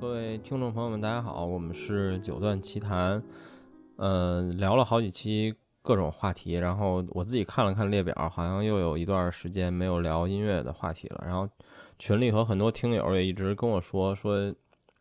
各位听众朋友们，大家好，我们是九段奇谈，呃，聊了好几期各种话题，然后我自己看了看列表，好像又有一段时间没有聊音乐的话题了。然后群里和很多听友也一直跟我说说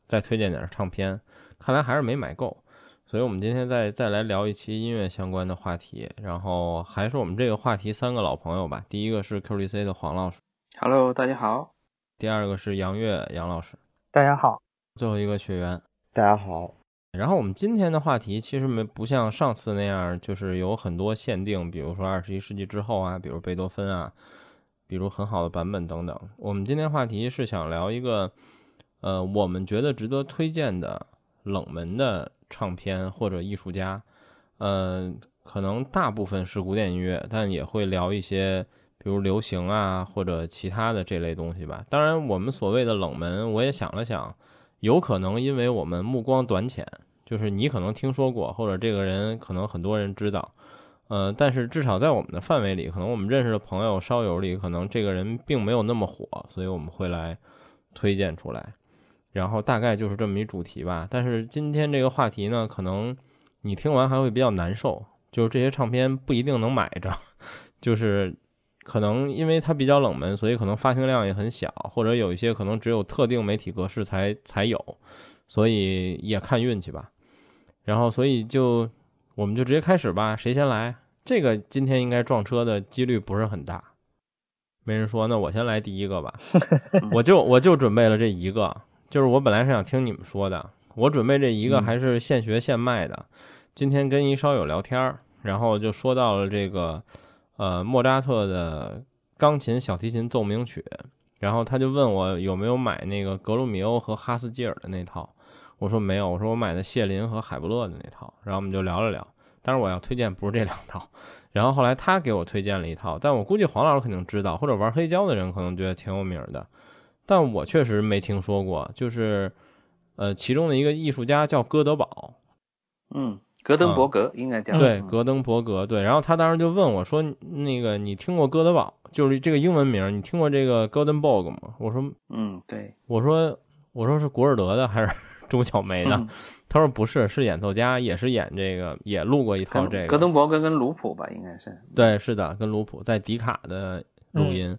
再推荐点唱片，看来还是没买够，所以我们今天再再来聊一期音乐相关的话题。然后还是我们这个话题三个老朋友吧，第一个是 QDC 的黄老师，Hello，大家好；第二个是杨月杨老师，大家好。最后一个学员，大家好。然后我们今天的话题其实没不像上次那样，就是有很多限定，比如说二十一世纪之后啊，比如贝多芬啊，比如很好的版本等等。我们今天话题是想聊一个，呃，我们觉得值得推荐的冷门的唱片或者艺术家，呃，可能大部分是古典音乐，但也会聊一些，比如流行啊或者其他的这类东西吧。当然，我们所谓的冷门，我也想了想。有可能因为我们目光短浅，就是你可能听说过，或者这个人可能很多人知道，呃，但是至少在我们的范围里，可能我们认识的朋友、烧友里，可能这个人并没有那么火，所以我们会来推荐出来。然后大概就是这么一主题吧。但是今天这个话题呢，可能你听完还会比较难受，就是这些唱片不一定能买着，就是。可能因为它比较冷门，所以可能发行量也很小，或者有一些可能只有特定媒体格式才才有，所以也看运气吧。然后，所以就我们就直接开始吧，谁先来？这个今天应该撞车的几率不是很大。没人说，那我先来第一个吧。我就我就准备了这一个，就是我本来是想听你们说的，我准备这一个还是现学现卖的。今天跟一烧友聊天儿，然后就说到了这个。呃，莫扎特的钢琴小提琴奏鸣曲，然后他就问我有没有买那个格鲁米欧和哈斯基尔的那套，我说没有，我说我买的谢林和海布勒的那套，然后我们就聊了聊。但是我要推荐不是这两套，然后后来他给我推荐了一套，但我估计黄老师肯定知道，或者玩黑胶的人可能觉得挺有名的，但我确实没听说过，就是呃，其中的一个艺术家叫哥德堡，嗯。格登伯格应该叫对，格登伯格对。然后他当时就问我说：“那个你听过哥德堡，就是这个英文名，你听过这个 Goldenberg 吗？”我说：“嗯，对。”我说：“我说是古尔德的还是钟小梅的？”他说：“不是，是演奏家，也是演这个，也录过一套这个。”格登伯格跟卢普吧，应该是。对，是的，跟卢普在迪卡的录音。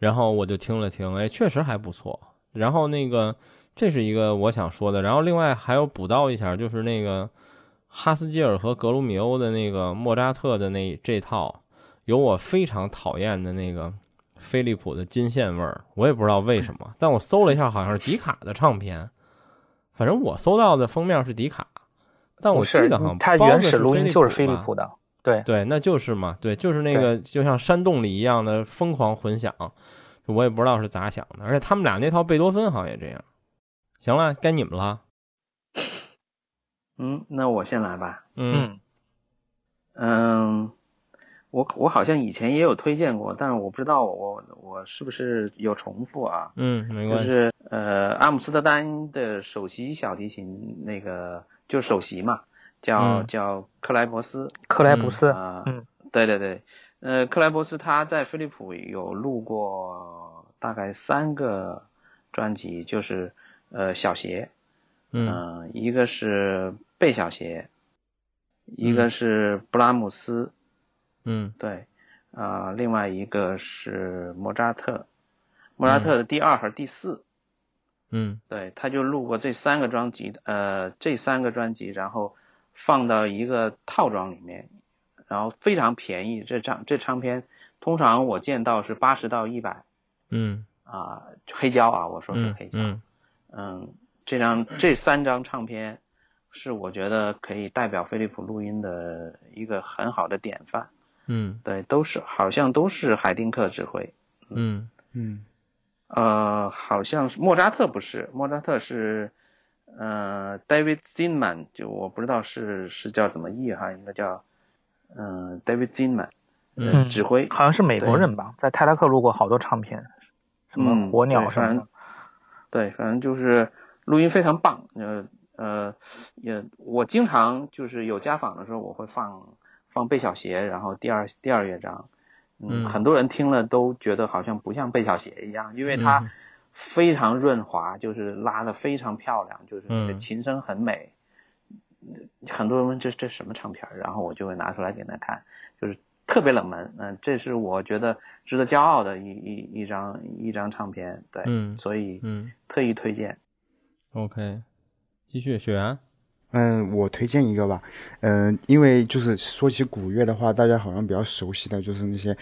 然后我就听了听，哎，确实还不错。然后那个这是一个我想说的。然后另外还有补刀一下，就是那个。哈斯基尔和格鲁米欧的那个莫扎特的那这套，有我非常讨厌的那个飞利浦的金线味儿，我也不知道为什么。但我搜了一下，好像是迪卡的唱片，反正我搜到的封面是迪卡，但我记得好像它原始录音就是飞利浦的，对对，那就是嘛，对，就是那个就像山洞里一样的疯狂混响，我也不知道是咋想的。而且他们俩那套贝多芬好像也这样。行了，该你们了。嗯，那我先来吧。嗯嗯，我我好像以前也有推荐过，但是我不知道我我是不是有重复啊？嗯，没关系。就是呃，阿姆斯特丹的首席小提琴那个就是首席嘛，叫叫克莱伯斯。克莱伯斯啊，嗯，对对对，呃，克莱伯斯他在飞利浦有录过大概三个专辑，就是呃小协。嗯，一个是贝小协，一个是布拉姆斯，嗯，对，啊，另外一个是莫扎特，莫扎特的第二和第四，嗯，对，他就录过这三个专辑，呃，这三个专辑，然后放到一个套装里面，然后非常便宜，这张这唱片通常我见到是八十到一百，嗯，啊，黑胶啊，我说是黑胶，嗯。这张这三张唱片是我觉得可以代表飞利浦录音的一个很好的典范。嗯，对，都是好像都是海丁克指挥。嗯嗯，呃，好像是莫扎特不是，莫扎特是呃 David Zinman，就我不知道是是叫怎么译哈，应该叫嗯 David Zinman，嗯，指挥好像是美国人吧，在泰拉克录过好多唱片，什么火鸟什么的。对，反正就是。录音非常棒，呃呃，也我经常就是有家访的时候，我会放放贝小鞋，然后第二第二乐章，嗯，很多人听了都觉得好像不像贝小鞋一样，因为它非常润滑，就是拉的非常漂亮，就是琴声很美。很多人问这这什么唱片然后我就会拿出来给他看，就是特别冷门，嗯，这是我觉得值得骄傲的一一一张一张唱片，对，嗯，所以嗯，特意推荐。OK，继续雪原，嗯，我推荐一个吧，嗯，因为就是说起古乐的话，大家好像比较熟悉的就是那些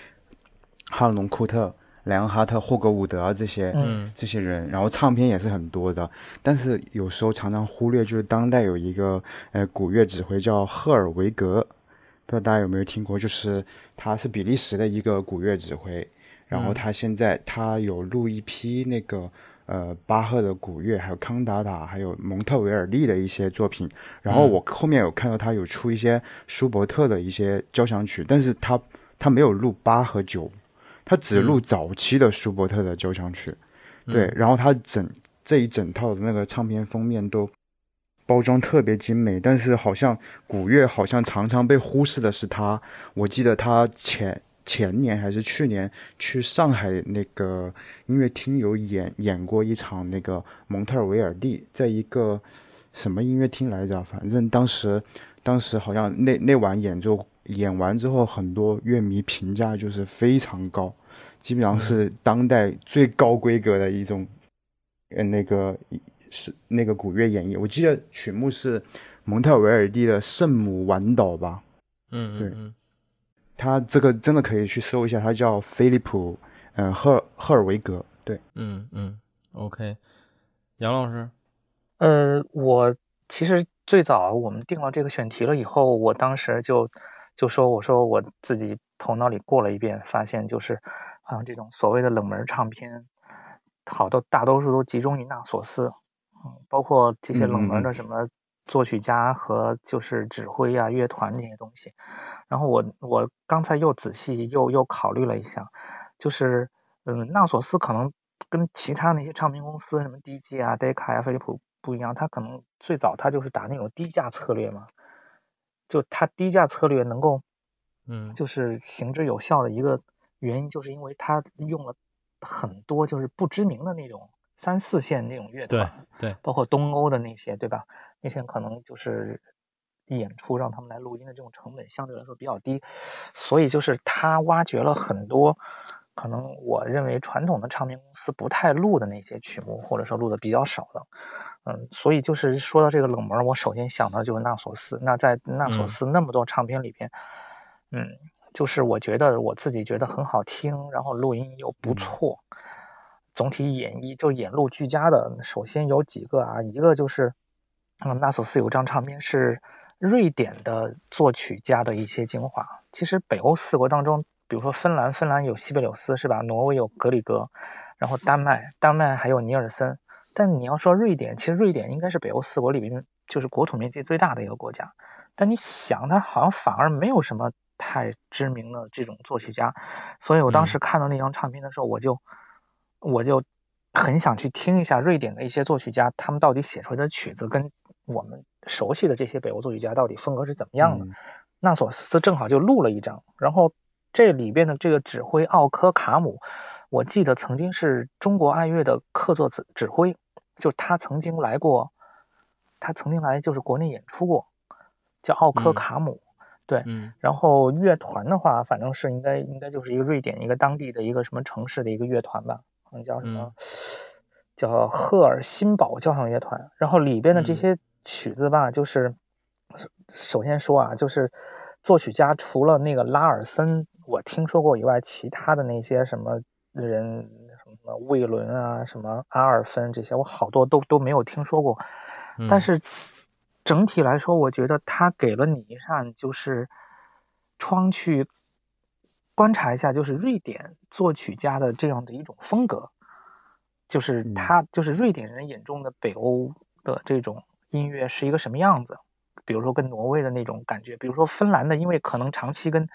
哈隆库特。莱昂哈特、霍格伍德这些，嗯，这些人，然后唱片也是很多的，但是有时候常常忽略，就是当代有一个呃古乐指挥叫赫尔维格，不知道大家有没有听过？就是他是比利时的一个古乐指挥，然后他现在他有录一批那个呃巴赫的古乐，还有康达达，还有蒙特维尔利的一些作品，然后我后面有看到他有出一些舒伯特的一些交响曲，但是他他没有录八和九。他只录早期的舒伯特的交响曲，对，然后他整这一整套的那个唱片封面都包装特别精美，但是好像古乐好像常常被忽视的是他。我记得他前前年还是去年去上海那个音乐厅有演演过一场那个蒙特尔维尔第，在一个什么音乐厅来着？反正当时当时好像那那晚演奏演完之后，很多乐迷评价就是非常高。基本上是当代最高规格的一种，呃，那个是那个古乐演绎。我记得曲目是蒙特维尔蒂的《圣母晚岛》吧？嗯，对，他这个真的可以去搜一下，他叫菲利普，嗯，赫尔赫尔维格。对，嗯嗯，OK，杨老师，呃，我其实最早我们定了这个选题了以后，我当时就就说，我说我自己头脑里过了一遍，发现就是好。像这种所谓的冷门唱片，好多大多数都集中于纳索斯，嗯，包括这些冷门的什么作曲家和就是指挥啊、乐团这些东西。然后我我刚才又仔细又又考虑了一下，就是嗯，纳索斯可能跟其他那些唱片公司，什么 DG 啊、戴卡呀、飞利浦不一样，它可能最早它就是打那种低价策略嘛，就它低价策略能够，嗯，就是行之有效的一个。原因就是因为他用了很多就是不知名的那种三四线那种乐团，对对，包括东欧的那些，对吧？那些可能就是演出让他们来录音的这种成本相对来说比较低，所以就是他挖掘了很多可能我认为传统的唱片公司不太录的那些曲目，或者说录的比较少的，嗯，所以就是说到这个冷门，我首先想到就是纳索斯。那在纳索斯那么多唱片里边，嗯。就是我觉得我自己觉得很好听，然后录音又不错，总体演绎就演录俱佳的。首先有几个啊，一个就是嗯，纳索斯有张唱片是瑞典的作曲家的一些精华。其实北欧四国当中，比如说芬兰，芬兰有西贝柳斯是吧？挪威有格里格，然后丹麦，丹麦还有尼尔森。但你要说瑞典，其实瑞典应该是北欧四国里面就是国土面积最大的一个国家。但你想，它好像反而没有什么。太知名的这种作曲家，所以我当时看到那张唱片的时候，我就我就很想去听一下瑞典的一些作曲家，他们到底写出来的曲子跟我们熟悉的这些北欧作曲家到底风格是怎么样的。纳索斯正好就录了一张，然后这里边的这个指挥奥科卡姆，我记得曾经是中国爱乐的客座指指挥，就他曾经来过，他曾经来就是国内演出过，叫奥科卡姆。对，嗯，然后乐团的话，反正是应该应该就是一个瑞典一个当地的一个什么城市的一个乐团吧，好像叫什么，叫赫尔辛堡交响乐团。然后里边的这些曲子吧，就是首先说啊，就是作曲家除了那个拉尔森我听说过以外，其他的那些什么人什么什么魏伦啊，什么阿尔芬这些，我好多都都没有听说过，但是。整体来说，我觉得他给了你一扇就是窗去观察一下，就是瑞典作曲家的这样的一种风格，就是他就是瑞典人眼中的北欧的这种音乐是一个什么样子。比如说跟挪威的那种感觉，比如说芬兰的，因为可能长期跟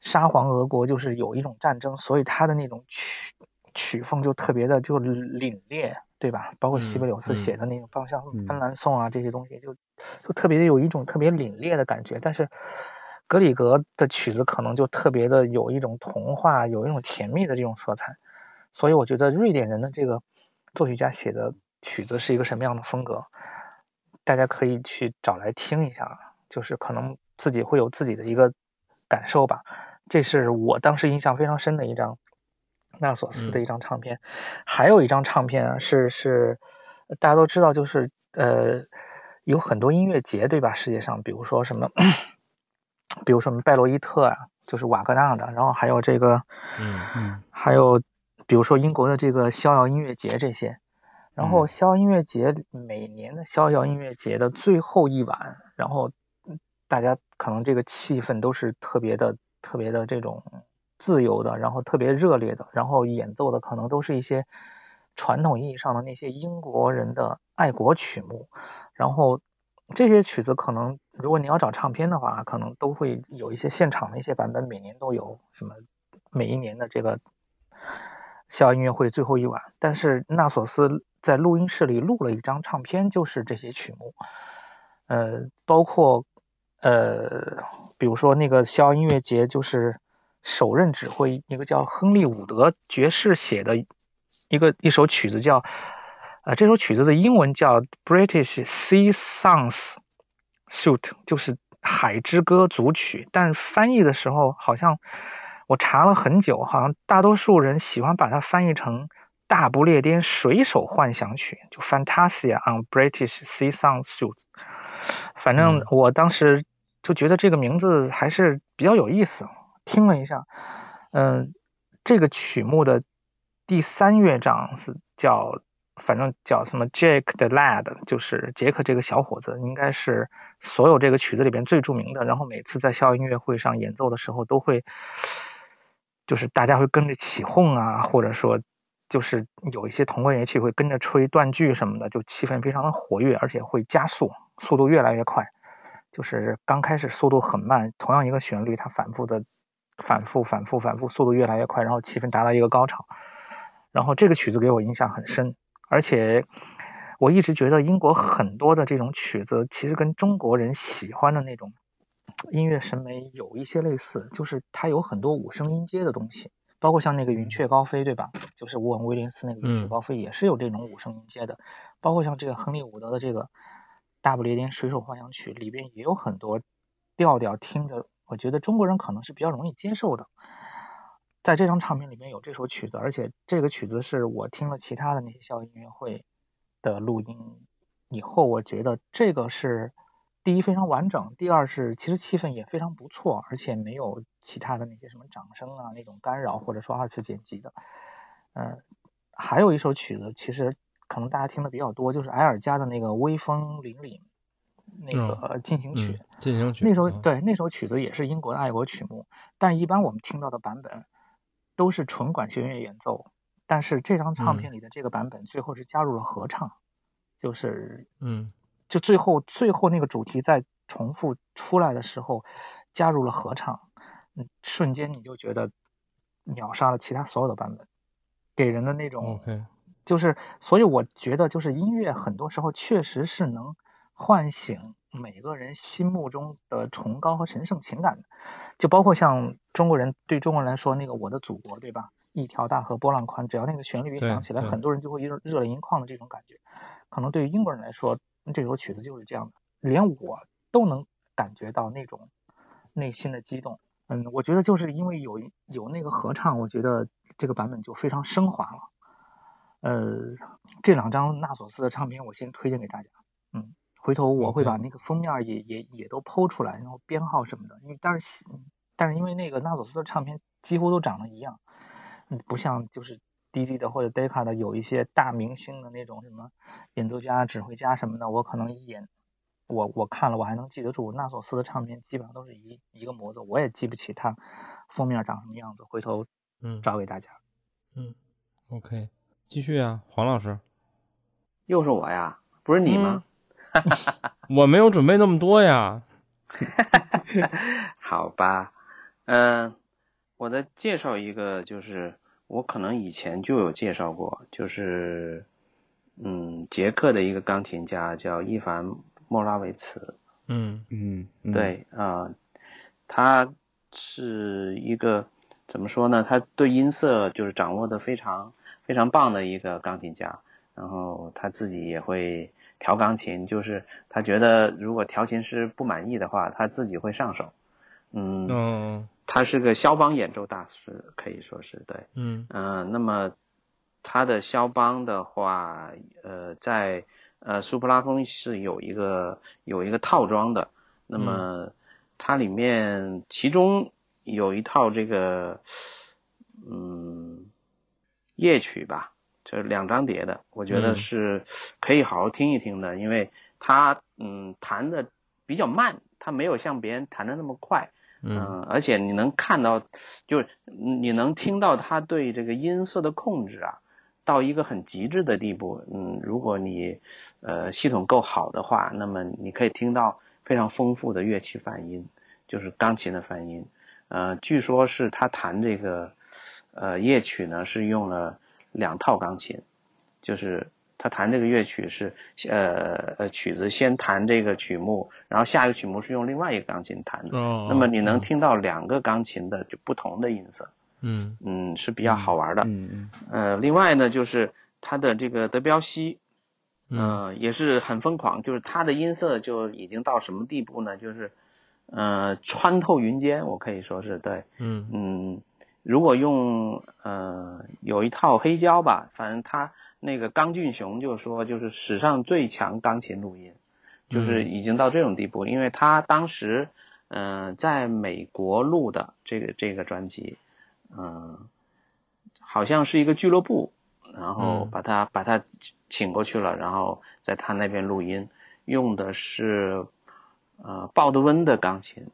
沙皇俄国就是有一种战争，所以他的那种曲曲风就特别的就凛冽。对吧？包括西贝柳斯写的那种，包括像芬兰颂啊这些东西，就就特别的有一种特别凛冽的感觉。但是格里格的曲子可能就特别的有一种童话，有一种甜蜜的这种色彩。所以我觉得瑞典人的这个作曲家写的曲子是一个什么样的风格，大家可以去找来听一下，就是可能自己会有自己的一个感受吧。这是我当时印象非常深的一张纳索斯的一张唱片。还有一张唱片啊，是是大家都知道，就是呃有很多音乐节对吧？世界上，比如说什么，比如说什么拜洛伊特啊，就是瓦格纳的，然后还有这个，嗯嗯，还有比如说英国的这个逍遥音乐节这些。然后逍遥音乐节每年的逍遥音乐节的最后一晚，然后大家可能这个气氛都是特别的、特别的这种自由的，然后特别热烈的，然后演奏的可能都是一些传统意义上的那些英国人的爱国曲目。然后这些曲子可能如果你要找唱片的话，可能都会有一些现场的一些版本，每年都有什么每一年的这个逍遥音乐会最后一晚。但是纳索斯。在录音室里录了一张唱片，就是这些曲目，呃，包括呃，比如说那个逍遥音乐节，就是首任指挥一个叫亨利伍德爵士写的一个一首曲子，叫呃这首曲子的英文叫 British Sea Songs Suit，就是海之歌组曲，但翻译的时候好像我查了很久，好像大多数人喜欢把它翻译成。大不列颠水手幻想曲，就 Fantasia on British Sea Song Suits。反正我当时就觉得这个名字还是比较有意思，听了一下，嗯，这个曲目的第三乐章是叫，反正叫什么 Jake the Lad，就是杰克这个小伙子，应该是所有这个曲子里边最著名的。然后每次在校园音乐会上演奏的时候，都会就是大家会跟着起哄啊，或者说。就是有一些同管乐器会跟着吹断句什么的，就气氛非常的活跃，而且会加速，速度越来越快。就是刚开始速度很慢，同样一个旋律，它反复的反复反复反复，速度越来越快，然后气氛达到一个高潮。然后这个曲子给我印象很深，而且我一直觉得英国很多的这种曲子其实跟中国人喜欢的那种音乐审美有一些类似，就是它有很多五声音阶的东西。包括像那个云雀高飞，对吧？就是沃恩威廉斯那个云雀高飞也是有这种五声音阶的。包括像这个亨利伍德的这个大不列颠水手幻想曲里边也有很多调调，听着我觉得中国人可能是比较容易接受的。在这张唱片里面有这首曲子，而且这个曲子是我听了其他的那些校园音乐会的录音以后，我觉得这个是。第一非常完整，第二是其实气氛也非常不错，而且没有其他的那些什么掌声啊那种干扰，或者说二次剪辑的。嗯，还有一首曲子，其实可能大家听的比较多，就是埃尔加的那个威风凛凛那个进行曲。进行曲。那首对那首曲子也是英国的爱国曲目，但一般我们听到的版本都是纯管弦乐演奏，但是这张唱片里的这个版本最后是加入了合唱，就是嗯。就最后最后那个主题在重复出来的时候，加入了合唱，嗯，瞬间你就觉得秒杀了其他所有的版本，给人的那种，就是，所以我觉得就是音乐很多时候确实是能唤醒每个人心目中的崇高和神圣情感的，就包括像中国人对中国人来说那个我的祖国，对吧？一条大河波浪宽，只要那个旋律一响起来，很多人就会热热泪盈眶的这种感觉，可能对于英国人来说。这首曲子就是这样的，连我都能感觉到那种内心的激动。嗯，我觉得就是因为有有那个合唱，我觉得这个版本就非常升华了。呃，这两张纳索斯的唱片我先推荐给大家。嗯，回头我会把那个封面也也也都剖出来，然后编号什么的。因为但是但是因为那个纳索斯的唱片几乎都长得一样，嗯，不像就是。DZ 的或者 Decca 的有一些大明星的那种什么演奏家、指挥家什么的，我可能一眼我我看了我还能记得住。纳索斯的唱片基本上都是一一个模子，我也记不起它封面长什么样子，回头嗯找给大家。嗯，OK，继续啊，黄老师。又是我呀？不是你吗？我没有准备那么多呀。好吧，嗯，我再介绍一个就是。我可能以前就有介绍过，就是，嗯，捷克的一个钢琴家叫伊凡莫拉维茨。嗯嗯，对啊，他是一个怎么说呢？他对音色就是掌握的非常非常棒的一个钢琴家。然后他自己也会调钢琴，就是他觉得如果调琴师不满意的话，他自己会上手。嗯，他是个肖邦演奏大师，可以说是对。嗯嗯，那么他的肖邦的话，呃，在呃苏普拉风是有一个有一个套装的，那么它里面其中有一套这个嗯夜曲吧。就是两张碟的，我觉得是可以好好听一听的，因为他嗯弹的比较慢，他没有像别人弹的那么快，嗯，而且你能看到，就是你能听到他对这个音色的控制啊，到一个很极致的地步，嗯，如果你呃系统够好的话，那么你可以听到非常丰富的乐器泛音，就是钢琴的泛音，呃，据说是他弹这个呃夜曲呢是用了。两套钢琴，就是他弹这个乐曲是呃呃曲子先弹这个曲目，然后下一个曲目是用另外一个钢琴弹的。哦。那么你能听到两个钢琴的就不同的音色。嗯嗯，是比较好玩的。嗯嗯。呃，另外呢，就是他的这个德彪西，嗯，也是很疯狂，就是他的音色就已经到什么地步呢？就是呃穿透云间，我可以说是对。嗯嗯。如果用呃有一套黑胶吧，反正他那个刚俊雄就说就是史上最强钢琴录音，就是已经到这种地步，因为他当时嗯在美国录的这个这个专辑，嗯好像是一个俱乐部，然后把他把他请过去了，然后在他那边录音，用的是呃鲍德温的钢琴。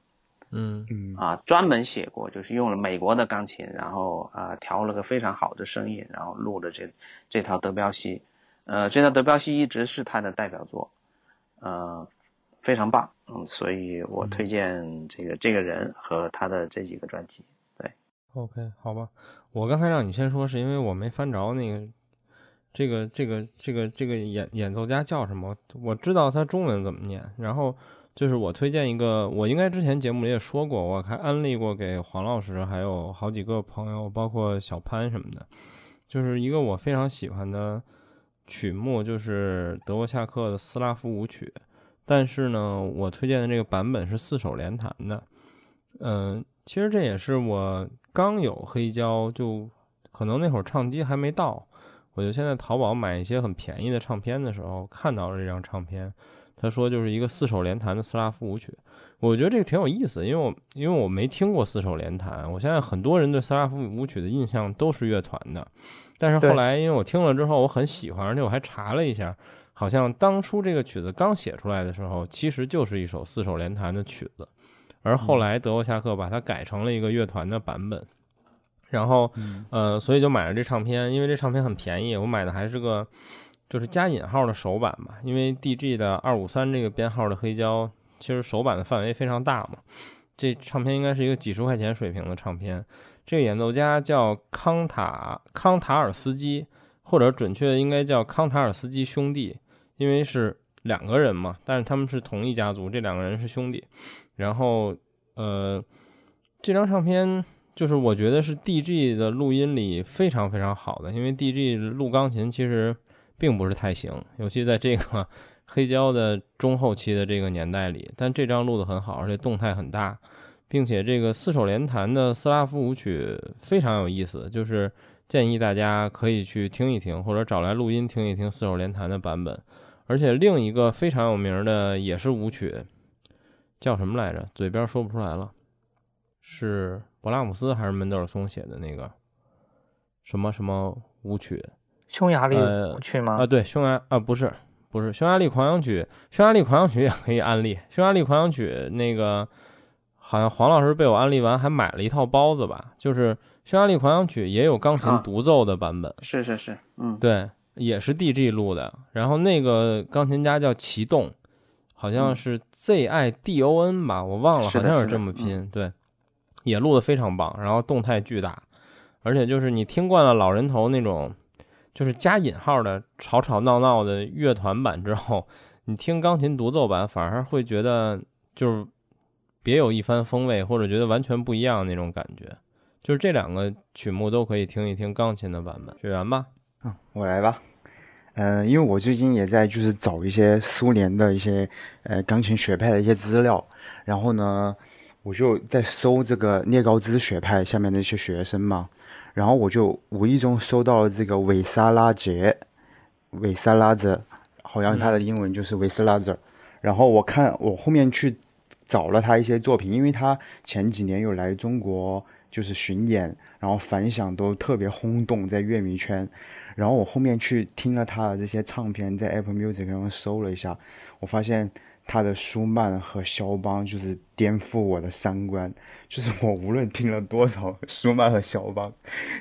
嗯。嗯。啊，专门写过，就是用了美国的钢琴，然后啊调了个非常好的声音，然后录了这这套德彪西，呃，这套德彪西一直是他的代表作，呃，非常棒，嗯，所以我推荐这个这个人和他的这几个专辑，对，OK，好吧，我刚才让你先说，是因为我没翻着那个这个这个这个这个演演奏家叫什么，我知道他中文怎么念，然后。就是我推荐一个，我应该之前节目里也说过，我还安利过给黄老师，还有好几个朋友，包括小潘什么的，就是一个我非常喜欢的曲目，就是德沃夏克的斯拉夫舞曲。但是呢，我推荐的这个版本是四手联弹的。嗯，其实这也是我刚有黑胶，就可能那会儿唱机还没到，我就现在淘宝买一些很便宜的唱片的时候看到了这张唱片。他说就是一个四手联弹的斯拉夫舞曲，我觉得这个挺有意思，因为我因为我没听过四手联弹，我现在很多人对斯拉夫舞曲的印象都是乐团的，但是后来因为我听了之后我很喜欢，而且我还查了一下，好像当初这个曲子刚写出来的时候，其实就是一首四手联弹的曲子，而后来德沃夏克把它改成了一个乐团的版本，然后呃，所以就买了这唱片，因为这唱片很便宜，我买的还是个。就是加引号的首版吧，因为 DG 的二五三这个编号的黑胶，其实首版的范围非常大嘛。这唱片应该是一个几十块钱水平的唱片。这个演奏家叫康塔康塔尔斯基，或者准确的应该叫康塔尔斯基兄弟，因为是两个人嘛，但是他们是同一家族，这两个人是兄弟。然后，呃，这张唱片就是我觉得是 DG 的录音里非常非常好的，因为 DG 录钢琴其实。并不是太行，尤其在这个 黑胶的中后期的这个年代里。但这张录的很好，而且动态很大，并且这个四手联弹的斯拉夫舞曲非常有意思，就是建议大家可以去听一听，或者找来录音听一听四手联弹的版本。而且另一个非常有名的也是舞曲，叫什么来着？嘴边说不出来了，是勃拉姆斯还是门德尔松写的那个什么什么舞曲？匈牙利舞曲吗？啊，对，匈牙啊，不是，不是匈牙利狂想曲，匈牙利狂想曲也可以安利。匈牙利狂想曲那个，好像黄老师被我安利完，还买了一套包子吧？就是匈牙利狂想曲也有钢琴独奏的版本，是是是，嗯，对，也是 DG 录的。然后那个钢琴家叫齐栋，好像是 Z I D O N 吧，我忘了，好像是这么拼。对，也录的非常棒，然后动态巨大，而且就是你听惯了老人头那种。就是加引号的吵吵闹闹的乐团版之后，你听钢琴独奏版反而会觉得就是别有一番风味，或者觉得完全不一样那种感觉。就是这两个曲目都可以听一听钢琴的版本。雪原吧。嗯，我来吧。嗯，因为我最近也在就是找一些苏联的一些呃钢琴学派的一些资料，然后呢，我就在搜这个聂高兹学派下面的一些学生嘛，然后我就无意中搜到了这个韦萨拉杰，韦萨拉泽，好像他的英文就是韦斯拉泽，然后我看我后面去找了他一些作品，因为他前几年有来中国就是巡演，然后反响都特别轰动在乐迷圈。然后我后面去听了他的这些唱片，在 Apple Music 上搜了一下，我发现他的舒曼和肖邦就是颠覆我的三观。就是我无论听了多少舒曼和肖邦，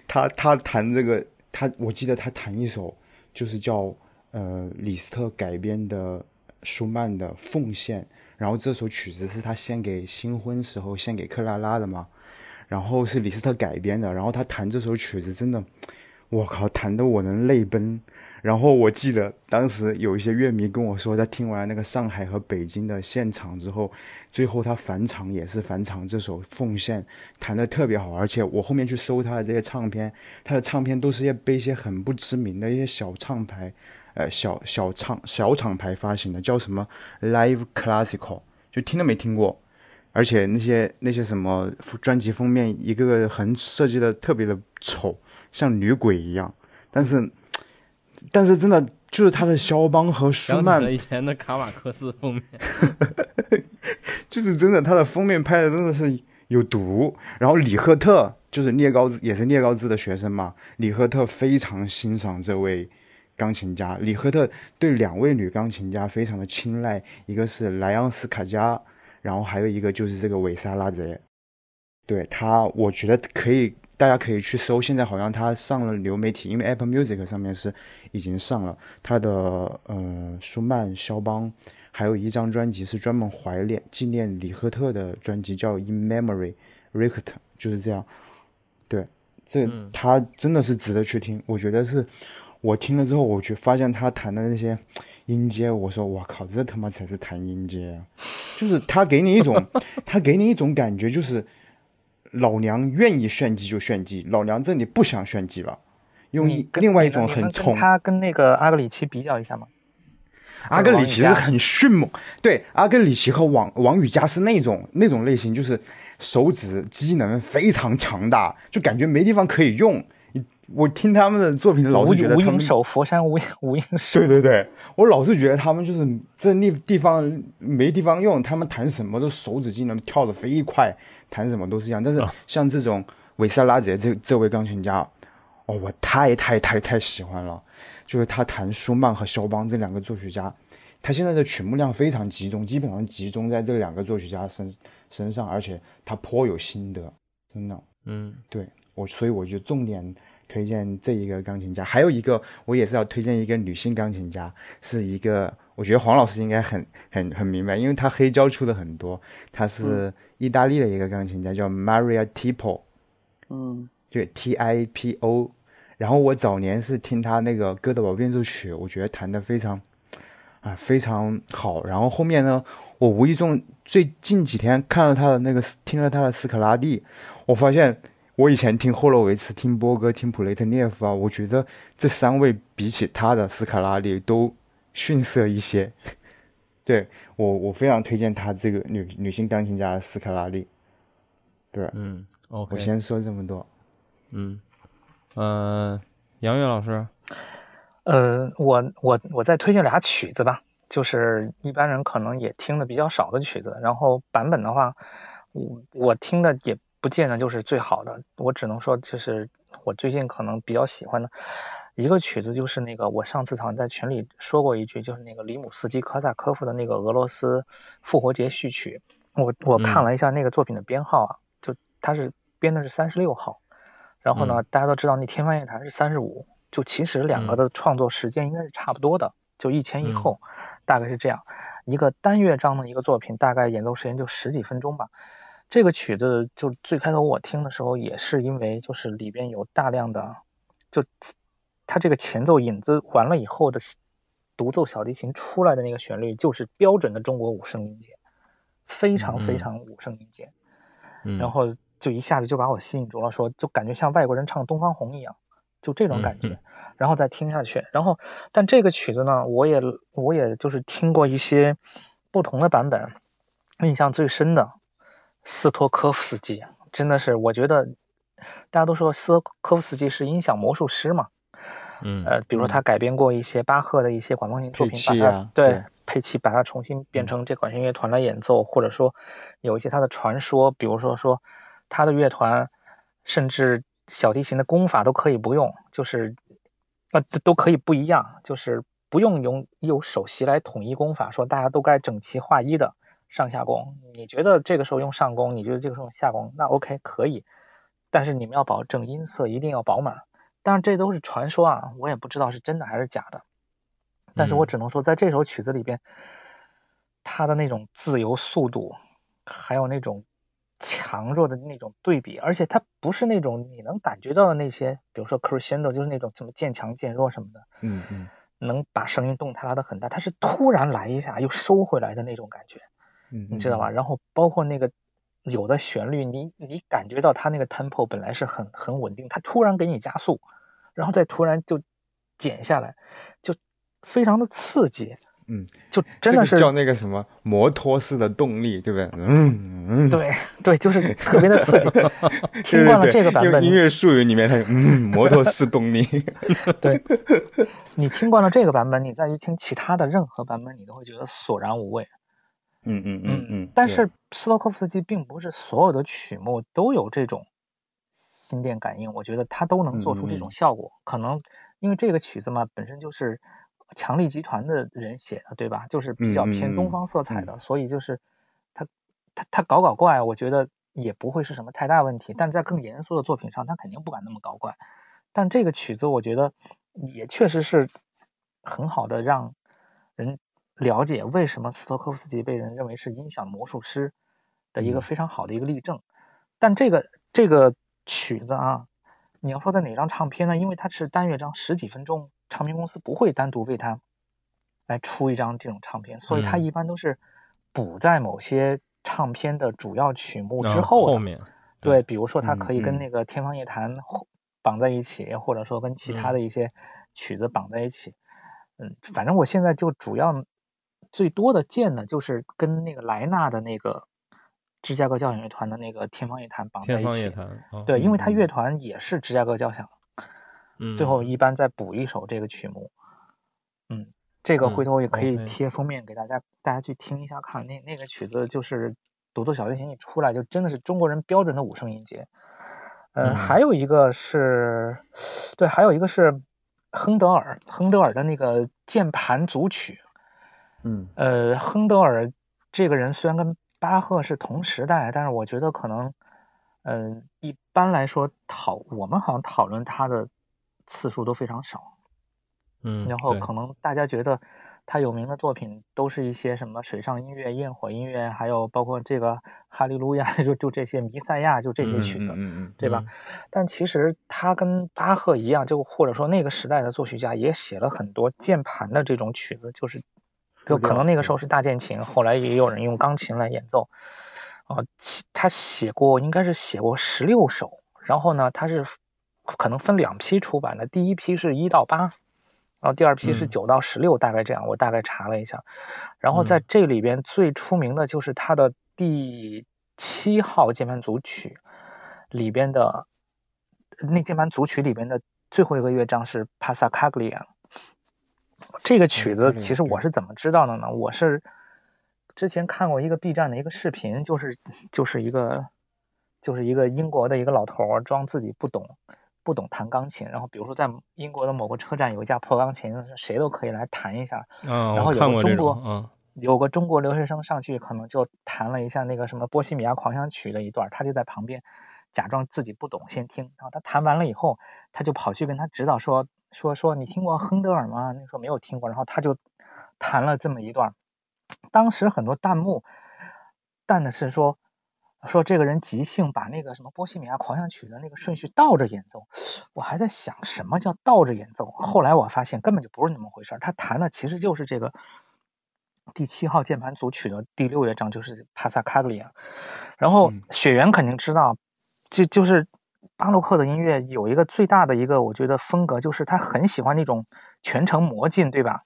他他弹这个，他我记得他弹一首就是叫呃李斯特改编的舒曼的《奉献》，然后这首曲子是他献给新婚时候献给克拉拉的嘛，然后是李斯特改编的，然后他弹这首曲子真的。我靠，弹得我能泪奔。然后我记得当时有一些乐迷跟我说，他听完那个上海和北京的现场之后，最后他返场也是返场这首《奉献》，弹得特别好。而且我后面去搜他的这些唱片，他的唱片都是些被一些很不知名的一些小唱牌，呃，小小唱小厂牌发行的，叫什么 Live Classical，就听都没听过。而且那些那些什么专辑封面，一个个很设计的特别的丑。像女鬼一样，但是，但是真的就是他的肖邦和舒曼以前的卡马克斯封面，就是真的他的封面拍的真的是有毒。然后李赫特就是聂高兹，也是聂高兹的学生嘛。李赫特非常欣赏这位钢琴家，李赫特对两位女钢琴家非常的青睐，一个是莱昂斯卡加，然后还有一个就是这个韦萨拉泽。对他，我觉得可以。大家可以去搜，现在好像他上了流媒体，因为 Apple Music 上面是已经上了他的呃舒曼、肖邦，还有一张专辑是专门怀念纪念李赫特的专辑，叫 In Memory Richter，就是这样。对，这他真的是值得去听。我觉得是我听了之后，我去发现他弹的那些音阶，我说我靠，这他妈才是弹音阶啊！就是他给你一种，他给你一种感觉，就是。老娘愿意炫技就炫技，老娘这里不想炫技了，用另外一种很冲。他跟那个阿格里奇比较一下嘛？阿格里奇是很迅猛，对，阿格里奇和王王宇佳是那种那种类型，就是手指机能非常强大，就感觉没地方可以用。我听他们的作品，老是觉得无影手佛山无 无影手。对对对，我老是觉得他们就是这地地方没地方用，他们弹什么都手指机能跳得飞快。弹什么都是一样，但是像这种韦塞拉杰这这位钢琴家，哦，我太太太太喜欢了。就是他弹舒曼和肖邦这两个作曲家，他现在的曲目量非常集中，基本上集中在这两个作曲家身身上，而且他颇有心得，真的。嗯，对我，所以我就重点推荐这一个钢琴家。还有一个，我也是要推荐一个女性钢琴家，是一个，我觉得黄老师应该很很很明白，因为他黑胶出的很多，他是。意大利的一个钢琴家叫 Maria Tipo，嗯，就 T I P O。然后我早年是听他那个《哥德堡变奏曲》，我觉得弹的非常啊非常好。然后后面呢，我无意中最近几天看了他的那个，听了他的斯卡拉蒂，我发现我以前听霍洛维茨、听波哥、听普雷特涅夫啊，我觉得这三位比起他的斯卡拉里都逊色一些。对我，我非常推荐他这个女女性钢琴家斯卡拉利。对，嗯，OK，我先说这么多。嗯，呃，杨岳老师，呃，我我我再推荐俩曲子吧，就是一般人可能也听的比较少的曲子。然后版本的话，我我听的也不见得就是最好的，我只能说就是我最近可能比较喜欢的。一个曲子就是那个，我上次好像在群里说过一句，就是那个里姆斯基科萨科夫的那个俄罗斯复活节序曲。我我看了一下那个作品的编号啊，就它是编的是三十六号。然后呢，大家都知道那天方夜谭是三十五，就其实两个的创作时间应该是差不多的，就一前一后，大概是这样。一个单乐章的一个作品，大概演奏时间就十几分钟吧。这个曲子就最开头我听的时候，也是因为就是里边有大量的就。它这个前奏引子完了以后的独奏小提琴出来的那个旋律，就是标准的中国五声音阶，非常非常五声音阶，然后就一下子就把我吸引住了，说就感觉像外国人唱《东方红》一样，就这种感觉，然后再听下去。然后，但这个曲子呢，我也我也就是听过一些不同的版本，印象最深的斯托科夫斯基，真的是我觉得大家都说斯托科夫斯基是音响魔术师嘛。嗯，呃，比如说他改编过一些巴赫的一些管风琴作品，把它对配器把它重新变成这管弦乐团来演奏，或者说有一些他的传说，比如说说他的乐团甚至小提琴的弓法都可以不用，就是呃都可以不一样，就是不用用用首席来统一功法，说大家都该整齐划一的上下弓。你觉得这个时候用上弓，你觉得这个时候用下弓，那 OK 可以，但是你们要保证音色一定要饱满。当然这都是传说啊，我也不知道是真的还是假的。但是我只能说，在这首曲子里边，它的那种自由速度，还有那种强弱的那种对比，而且它不是那种你能感觉到的那些，比如说 crescendo，就是那种什么渐强渐弱什么的，嗯嗯，能把声音动态拉得很大，它是突然来一下又收回来的那种感觉，嗯，你知道吧？然后包括那个。有的旋律，你你感觉到它那个 tempo 本来是很很稳定，它突然给你加速，然后再突然就减下来，就非常的刺激。嗯，就真的是叫那个什么摩托式的动力，对不对？嗯嗯，对对，就是特别的刺激。听惯了这个版本，音乐术语里面它嗯摩托式动力。对，你听惯了这个版本，你再去听其他的任何版本，你都会觉得索然无味。嗯嗯嗯嗯，但是斯托科夫斯基并不是所有的曲目都有这种心电感应，我觉得他都能做出这种效果。可能因为这个曲子嘛，本身就是强力集团的人写的，对吧？就是比较偏东方色彩的，所以就是他他他搞搞怪，我觉得也不会是什么太大问题。但在更严肃的作品上，他肯定不敢那么搞怪。但这个曲子，我觉得也确实是很好的让人。了解为什么斯托科夫斯基被人认为是音响魔术师的一个非常好的一个例证，但这个这个曲子啊，你要说在哪张唱片呢？因为它是单乐章十几分钟，唱片公司不会单独为它来出一张这种唱片，所以它一般都是补在某些唱片的主要曲目之后的。后面对，比如说它可以跟那个天方夜谭绑在一起，或者说跟其他的一些曲子绑在一起。嗯，反正我现在就主要。最多的见呢，就是跟那个莱纳的那个芝加哥交响乐团的那个天方夜谭绑在一起。天方夜谭，对，因为他乐团也是芝加哥交响。嗯。最后一般再补一首这个曲目。嗯，这个回头也可以贴封面给大家，大家去听一下看。那那个曲子就是独奏小提琴一出来，就真的是中国人标准的五声音阶。嗯。还有一个是，对，还有一个是亨德尔，亨德尔的那个键盘组曲。嗯，呃，亨德尔这个人虽然跟巴赫是同时代，但是我觉得可能，嗯，一般来说讨我们好像讨论他的次数都非常少。嗯，然后可能大家觉得他有名的作品都是一些什么水上音乐、焰火音乐，还有包括这个哈利路亚，就就这些弥赛亚，就这些曲子，嗯嗯，对吧？但其实他跟巴赫一样，就或者说那个时代的作曲家也写了很多键盘的这种曲子，就是。就可能那个时候是大键琴，后来也有人用钢琴来演奏。啊，他写过，应该是写过十六首。然后呢，他是可能分两批出版的，第一批是一到八，然后第二批是九到十六，大概这样。我大概查了一下，然后在这里边最出名的就是他的第七号键盘组曲里边的那键盘组曲里边的最后一个乐章是帕萨卡格里亚。这个曲子其实我是怎么知道的呢？我是之前看过一个 B 站的一个视频，就是就是一个就是一个英国的一个老头儿装自己不懂不懂弹钢琴，然后比如说在英国的某个车站有一架破钢琴，谁都可以来弹一下。然后有个中国，嗯，有个中国留学生上去可能就弹了一下那个什么波西米亚狂想曲的一段，他就在旁边假装自己不懂先听，然后他弹完了以后，他就跑去跟他指导说。说说你听过亨德尔吗？那时候没有听过，然后他就弹了这么一段。当时很多弹幕弹的是说说这个人即兴把那个什么波西米亚狂想曲的那个顺序倒着演奏。我还在想什么叫倒着演奏，后来我发现根本就不是那么回事他弹的其实就是这个第七号键盘组曲的第六乐章，就是帕萨卡格里亚。然后雪原肯定知道，就就是巴洛克的音乐有一个最大的一个我觉得风格，就是他很喜欢那种全程魔镜，对吧？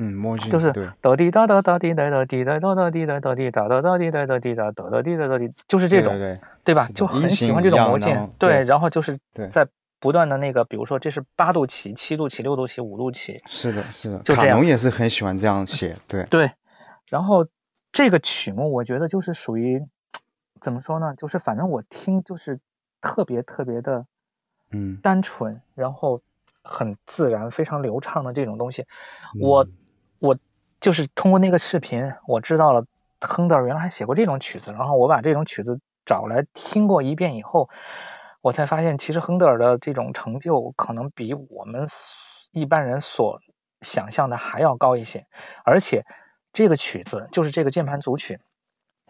嗯，魔镜就是对，哒滴哒哒哒滴哒哒滴哒哒哒滴哒哒滴哒哒哒滴哒哒滴哒哒哒滴哒哒滴，就是这种，对吧？就很音喜欢这种魔镜后，对然后就是对在不断的那个，比如说这是八度起、七度起、六度起、五度起，是的，是的，卡农也是很喜欢这样写，对，对，然后这个曲目我觉得就是属于怎么说呢？就是反正我听就是特别特别的嗯，单纯，然后很自然、非常流畅的这种东西。我嗯我就是通过那个视频，我知道了亨德尔原来还写过这种曲子，然后我把这种曲子找来听过一遍以后，我才发现其实亨德尔的这种成就可能比我们一般人所想象的还要高一些，而且这个曲子就是这个键盘组曲，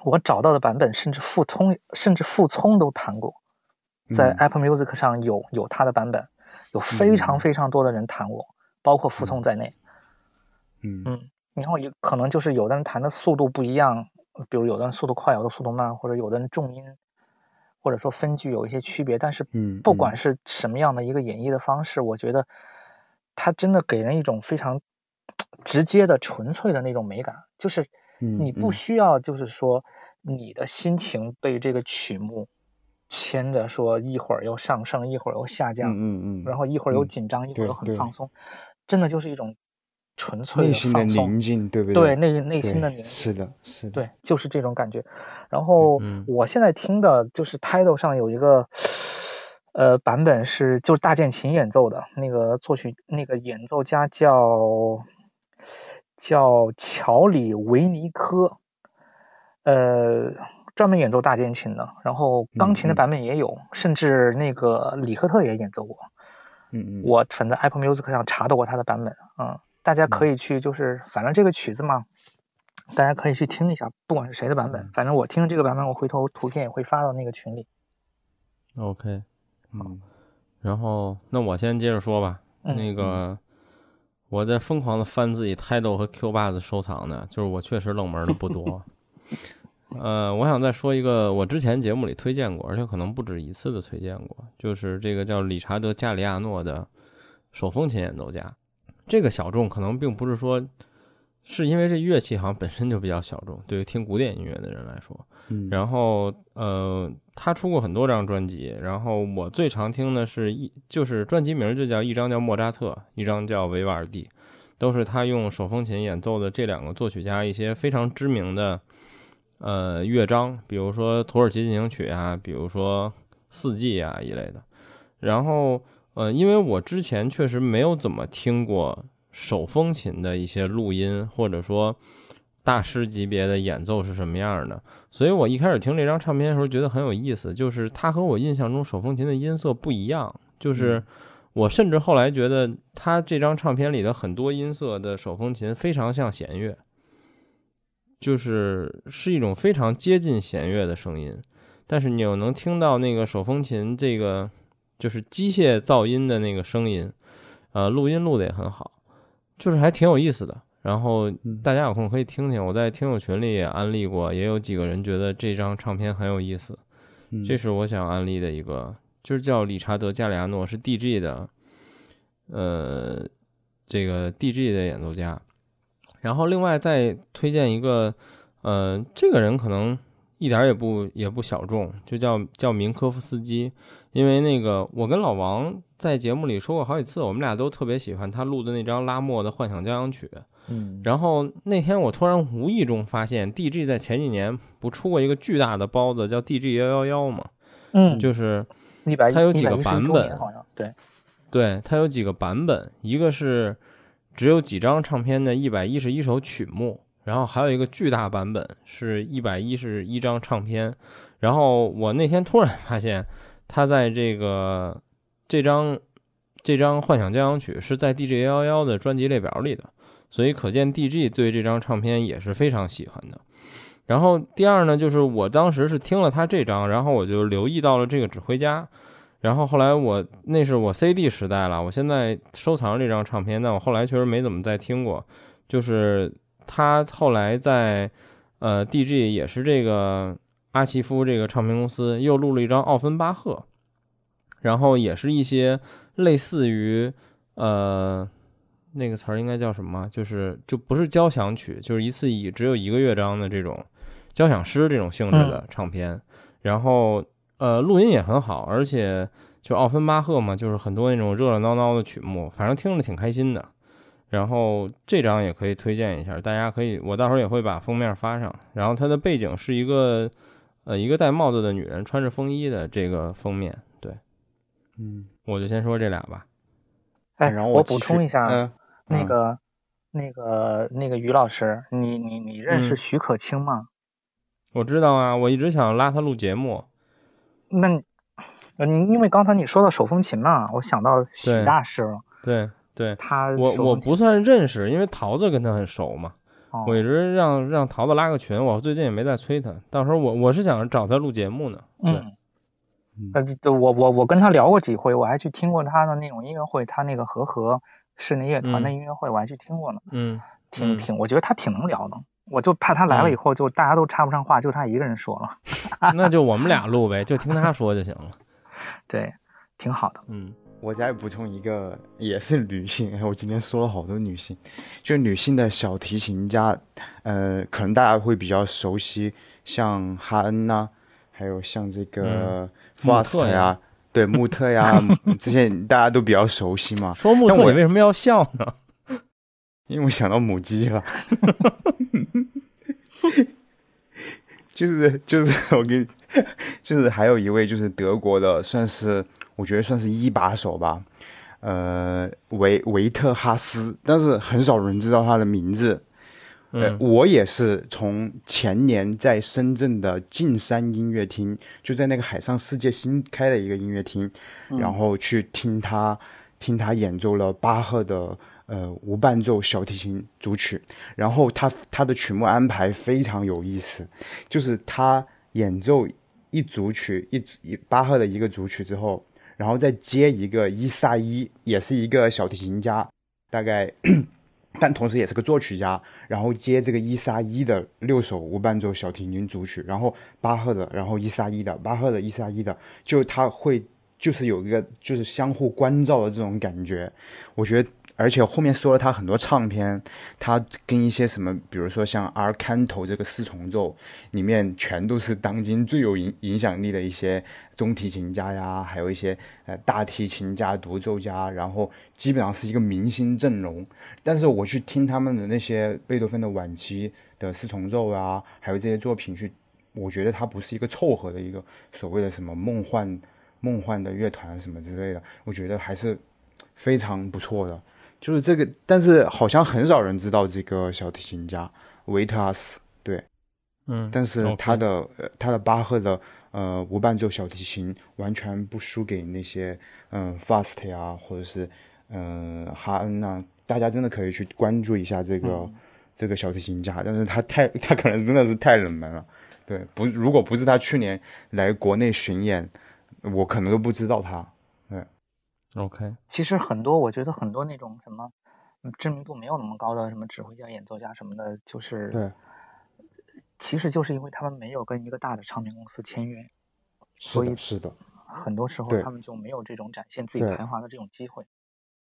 我找到的版本甚至傅聪甚至傅聪都弹过。在嗯 Apple Music 上有有他的版本，有非常嗯。非常多的人弹过，包括傅聪在内。嗯。嗯，然后也可能就是有的人弹的速度不一样，比如有的人速度快，有的速度慢，或者有的人重音，或者说分句有一些区别。但是嗯，不管是什么样的一个演绎的方式，我觉得它真的给人一种非常直接的、纯粹的那种美感，就是嗯你不嗯。需要就是说你的心情被这个曲目牵着，说一会儿又上升，一会儿又下降，嗯嗯嗯，然后一会儿又嗯紧张，一会儿又很放松，真的就是一种纯粹的内心的宁静，对不对对？内内心的宁静，是的，是的，对，就是这种感觉。然后嗯。我现在听的就是 title 上有一个呃版本是就是大键琴演奏的，那个作曲那个演奏家叫叫乔里维尼科，呃，专门演奏大键琴的。然后钢琴的版本也有，甚至那个李赫特也演奏过。嗯嗯，我反正 Apple Music 上查到过他的版本，嗯，大家可以去就是反正这个曲子嘛，大家可以去听一下，不管是谁的版本，反正我听这个版本，我回头图片也会发到那个群里。OK，嗯然后那我先接着说吧。嗯那个我在疯狂的翻自己 Tidal 和 Q 八子收藏的，就是我确实冷门的不多。呃，我想再说一个，我之前节目里推荐过，而且可能不止一次的推荐过，就是这个叫理查德·加里亚诺的手风琴演奏家。这个小众可能并不是说是因为这乐器好像本身就比较小众，对于听古典音乐的人来说。嗯，然后呃，他出过很多张专辑，然后我最常听的是一就是专辑名就叫一张叫莫扎特，一张叫维瓦尔第，都是他用手风琴演奏的这两个作曲家一些非常知名的呃乐章，比如说土耳其进行曲啊，比如说四季啊一类的。然后呃，因为我之前确实没有怎么听过手风琴的一些录音，或者说大师级别的演奏是什么样的。所以我一开始听这张唱片的时候觉得很有意思，就是它和我印象中手风琴的音色不一样，就是我甚至后来觉得它这张唱片里的很多音色的手风琴非常像弦乐，就是是一种非常接近弦乐的声音，但是你又能听到那个手风琴这个就是机械噪音的那个声音，呃，录音录的也很好，就是还挺有意思的。然后嗯大家有空可以听听，我在听友群里也安利过，也有几个人觉得这张唱片很有意思。嗯这是我想安利的一个，就是叫理查德·加里亚诺，是 DG 的，呃，这个 DG 的演奏家。然后另外再推荐一个，呃，这个人可能一点儿也不也不小众，就叫叫明科夫斯基。因为那个我跟老王在节目里说过好几次，我们俩都特别喜欢他录的那张拉莫的幻想交响曲。嗯，然后那天我突然无意中发现，DG 在前几年不出过一个巨大的包子，叫 DG 幺幺幺嘛，嗯，就是一百它有几个版本对，对它有几个版本，一个是只有几张唱片的一百一十一首曲目，然后还有一个巨大版本是一百一十一张唱片。然后我那天突然发现，他在这个这张这张幻想交响曲是在 DJ 幺幺幺的专辑列表里的。所以可见 DG 对这张唱片也是非常喜欢的。然后第二呢，就是我当时是听了他这张，然后我就留意到了这个指挥家。然后后来我那是我 CD 时代了，我现在收藏这张唱片，但我后来确实没怎么再听过。就是他后来在呃 DG 也是这个阿奇夫这个唱片公司又录了一张奥芬巴赫，然后也是一些类似于呃那个词儿应该叫什么？就是就不是交响曲，就是一次以只有一个乐章的这种交响诗这种性质的唱片。然后呃录音也很好，而且就奥芬巴赫嘛，就是很多那种热热闹闹的曲目，反正听着挺开心的。然后这张也可以推荐一下，大家可以，我到时候也会把封面发上。然后它的背景是一个，呃，一个戴帽子的女人穿着风衣的这个封面。对，嗯，我就先说这俩吧。哎，然后我补充一下，嗯，那个、那个、那个于老师，你你你认识许可清吗？我知道啊，我一直想拉他录节目。那，呃，你因为刚才你说到手风琴嘛，我想到许大师了。对。对他，我我不算认识，因为桃子跟他很熟嘛。哦、我一直让让桃子拉个群，我最近也没再催他。到时候我我是想找他录节目呢。嗯，呃，我我我跟他聊过几回，我还去听过他的那种音乐会，他那个和和室内乐团的音乐会，我还去听过呢。嗯，挺挺，我觉得他挺能聊的。我就怕他来了以后，就大家都插不上话，就他一个人说了。那就我们俩录呗，就听他说就行了。对，挺好的。嗯。我再补充一个，也是女性。我今天说了好多女性，就女性的小提琴家，呃，可能大家会比较熟悉，像哈恩呐，还有像这个 Fast 呀，对，穆特呀，这些大家都比较熟悉嘛。说穆特，你为什么要笑呢？因为我想到母鸡了。就是就是我给，就是还有一位就是德国的，算是。我觉得算是一把手吧，呃，维维特哈斯，但是很少人知道他的名字。呃，我也是从前年在深圳的径山音乐厅，就在那个海上世界新开的一个音乐厅，然后去听他听他演奏了巴赫的呃无伴奏小提琴组曲，然后他他的曲目安排非常有意思，就是他演奏一组曲一一巴赫的一个组曲之后。然后再接一个伊萨伊，也是一个小提琴家，大概，但同时也是个作曲家。然后接这个伊萨伊的六首无伴奏小提琴组曲，然后巴赫的，然后伊萨伊的，巴赫的，伊萨伊的，就他会就是有一个就是相互关照的这种感觉，我觉得。而且后面说了他很多唱片，他跟一些什么，比如说像《阿坎头》这个四重奏，里面全都是当今最有影影响力的一些中提琴家呀，还有一些呃大提琴家、独奏家，然后基本上是一个明星阵容。但是我去听他们的那些贝多芬的晚期的四重奏啊，还有这些作品去，我觉得他不是一个凑合的一个所谓的什么梦幻梦幻的乐团什么之类的，我觉得还是非常不错的。就是这个，但是好像很少人知道这个小提琴家维特阿斯，对，嗯，但是他的他的巴赫的呃无伴奏小提琴完全不输给那些嗯 Fast 呀，或者是嗯哈恩呐，大家真的可以去关注一下这个这个小提琴家，但是他太 他可能真的是太冷门了，对，不如果不是他去年来国内巡演，我可能都不知道他。OK，其实很多，我觉得很多那种什么知名度没有那么高的什么指挥家、演奏家什么的，就是对，其实就是因为他们没有跟一个大的唱片公司签约，所以，是的，很多时候他们就没有这种展现自己才华的这种机会。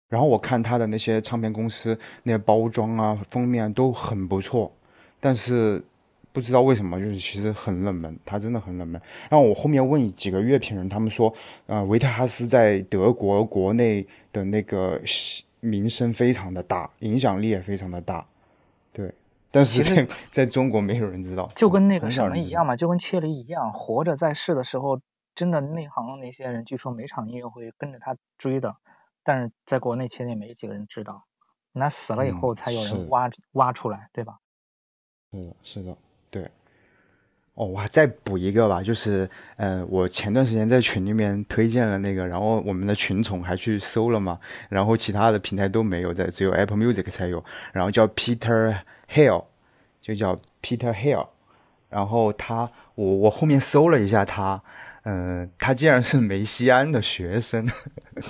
然后我看他的那些唱片公司那些包装啊、封面都很不错，但是。不知道为什么，就是其实很冷门，他真的很冷门。然后我后面问几个乐评人，他们说，呃，维特哈斯在德国国内的那个名声非常的大，影响力也非常的大，对。但是在在中国没有人知道，就跟那个什么一样嘛，就跟切里一样，活着在世的时候，真的内行的那些人，据说每场音乐会跟着他追的，但是在国内其实也没几个人知道，那死了以后才有人挖挖出来，对吧？嗯，是的。对，哦，我还再补一个吧，就是，呃，我前段时间在群里面推荐了那个，然后我们的群宠还去搜了嘛，然后其他的平台都没有的，只有 Apple Music 才有，然后叫 Peter Hill，就叫 Peter Hill，然后他，我我后面搜了一下他，嗯，他竟然是梅西安的学生，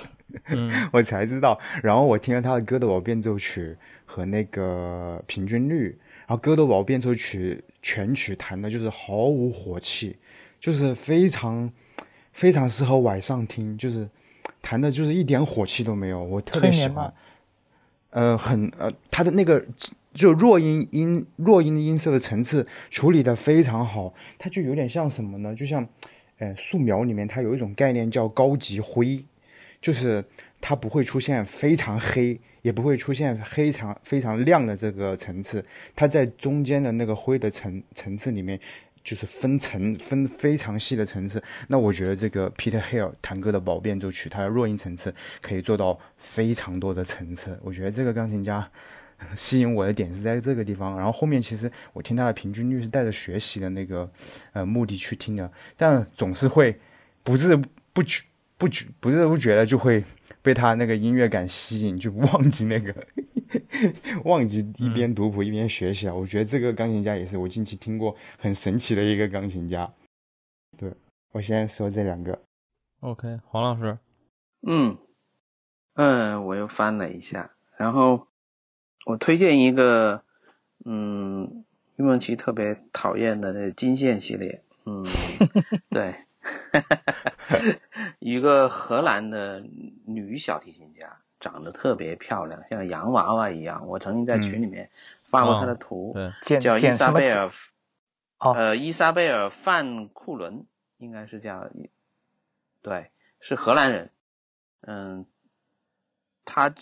我才知道，然后我听了他的《歌德堡变奏曲》和那个《平均律》，然后《歌德堡变奏曲》。全曲弹的就是毫无火气，就是非常非常适合晚上听，就是弹的就是一点火气都没有，我特别喜欢。呃，很呃，他的那个就弱音音弱音的音色的层次处理的非常好，它就有点像什么呢？就像，呃，素描里面它有一种概念叫高级灰，就是它不会出现非常黑，也不会出现非常非常亮的这个层次，它在中间的那个灰的层层次里面。就是分层分非常细的层次，那我觉得这个 Peter Hale 弹歌的宝变奏曲，它的弱音层次可以做到非常多的层次。我觉得这个钢琴家吸引我的点是在这个地方。然后后面其实我听他的平均律是带着学习的那个呃目的去听的，但总是会不知不觉不觉不知不觉的就会被他那个音乐感吸引，就忘记那个。忘记一边读谱一边学习啊！我觉得这个钢琴家也是我近期听过很神奇的一个钢琴家。对我先说这两个。OK，黄老师。嗯嗯，我又翻了一下，然后我推荐一个，嗯，玉梦琪特别讨厌的那金线系列。嗯，对，一个荷兰的女小提琴家。长得特别漂亮，像洋娃娃一样。我曾经在群里面发过她的图，叫伊莎贝尔，呃，伊莎贝尔范库伦，应该是叫，对，是荷兰人。嗯，他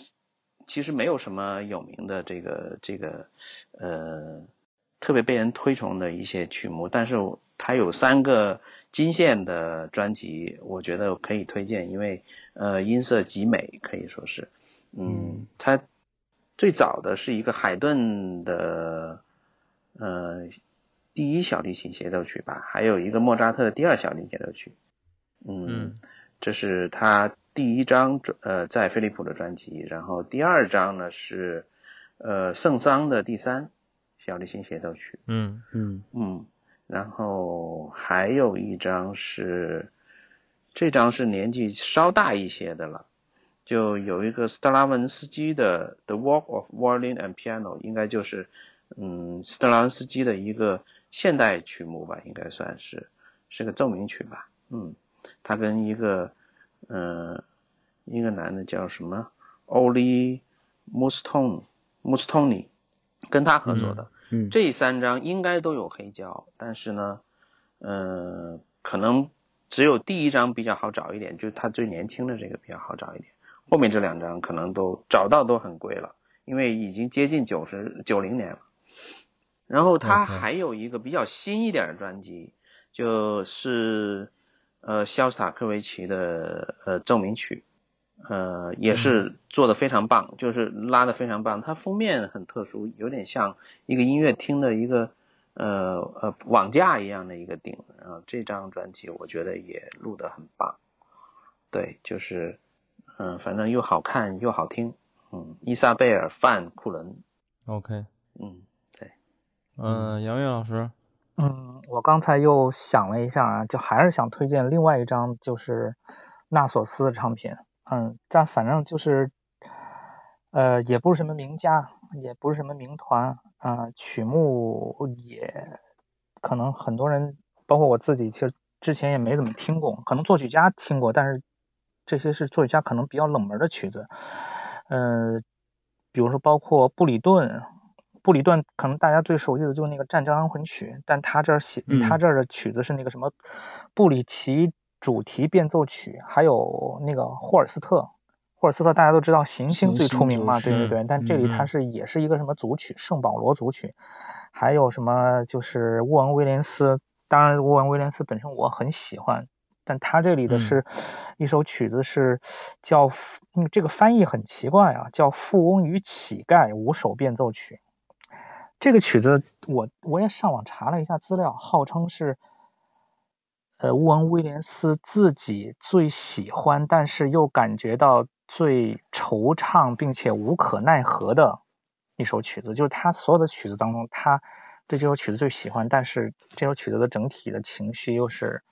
其实没有什么有名的这个这个呃特别被人推崇的一些曲目，但是他有三个。金线的专辑，我觉得可以推荐，因为呃音色极美，可以说是，嗯，他最早的是一个海顿的呃第一小提琴协奏曲吧，还有一个莫扎特的第二小提琴协奏曲，嗯，这是他第一张专呃在飞利浦的专辑，然后第二张呢是呃圣桑的第三小提琴协奏曲，嗯嗯嗯。然后还有一张是，这张是年纪稍大一些的了，就有一个斯特拉文斯基的《The Walk of Violin and Piano》，应该就是嗯斯特拉文斯基的一个现代曲目吧，应该算是是个奏鸣曲吧，嗯，他跟一个嗯一个男的叫什么 Oli Mustone Mustoni 跟他合作的。这三张应该都有黑胶，但是呢，嗯，可能只有第一张比较好找一点，就是他最年轻的这个比较好找一点，后面这两张可能都找到都很贵了，因为已经接近九十九零年了。然后他还有一个比较新一点的专辑，就是呃肖斯塔科维奇的呃奏鸣曲。呃，也是做的非常棒，就是拉的非常棒。它封面很特殊，有点像一个音乐厅的一个呃呃网架一样的一个顶。然后这张专辑我觉得也录的很棒。对，就是嗯，反正又好看又好听。嗯，伊莎贝尔范库伦。OK。嗯，对。嗯，杨岳老师。嗯，我刚才又想了一下啊，就还是想推荐另外一张，就是纳索斯的唱片。嗯，但反正就是，呃，也不是什么名家，也不是什么名团啊，曲目也可能很多人，包括我自己，其实之前也没怎么听过，可能作曲家听过，但是这些是作曲家可能比较冷门的曲子，嗯，比如说包括布里顿，布里顿可能大家最熟悉的就是那个战争安魂曲，但他这儿写他这儿的曲子是那个什么布里奇。主题变奏曲，还有那个霍尔斯特，霍尔斯特大家都知道行星最出名嘛，对对对。但这里它是也是一个什么组曲，圣保罗组曲，还有什么就是沃恩威廉斯，当然沃恩威廉斯本身我很喜欢，但他这里的是一首曲子是叫，这个翻译很奇怪啊，叫《富翁与乞丐五首变奏曲》。这个曲子我我也上网查了一下资料，号称是。呃，乌恩·威廉斯自己最喜欢，但是又感觉到最惆怅，并且无可奈何的一首曲子，就是他所有的曲子当中，他对这首曲子最喜欢，但是这首曲子的整体的情绪又是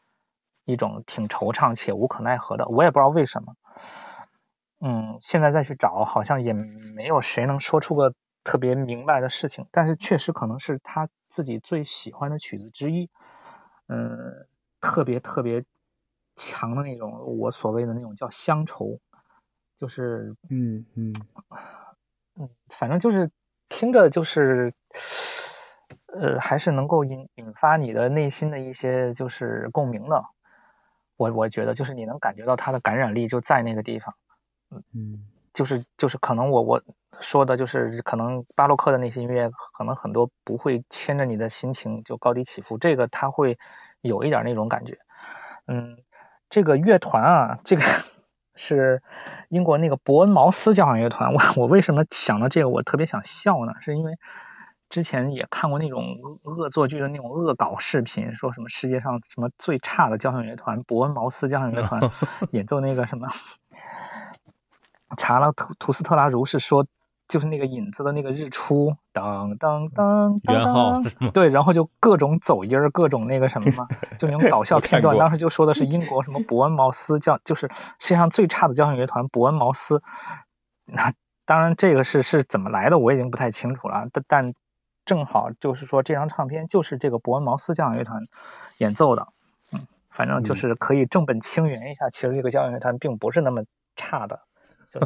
一种挺惆怅且无可奈何的。我也不知道为什么。嗯，现在再去找，好像也没有谁能说出个特别明白的事情，但是确实可能是他自己最喜欢的曲子之一。嗯。特别特别强的那种，我所谓的那种叫乡愁，就是嗯嗯。嗯，反正就是听着就是，呃，还是能够引引发你的内心的一些就是共鸣的。我我觉得就是你能感觉到它的感染力就在那个地方，嗯嗯，就是就是可能我我说的就是可能巴洛克的那些音乐，可能很多不会牵着你的心情就高低起伏，这个它会有一点那种感觉，嗯。这个乐团啊，这个 是英国那个伯恩茅斯交响乐团。我我为什么想到这个，我特别想笑呢？是因为之前也看过那种恶作剧的那种恶搞视频，说什么世界上什么最差的交响乐团——伯恩茅斯交响乐团 演奏那个什么查拉图图斯特拉如是说。就是那个影子的那个日出，当当当当当，对，然后就各种走音儿，各种那个什么嘛，就那种搞笑片段。当时就说的是英国什么伯恩茅斯叫，就是世界上最差的交响乐团伯恩茅斯。那当然这个是是怎么来的，我已经不太清楚了。但但正好就是说这张唱片就是这个伯恩茅斯交响乐团演奏的，嗯，反正就是可以正本清源一下，其实这个交响乐团并不是那么差的。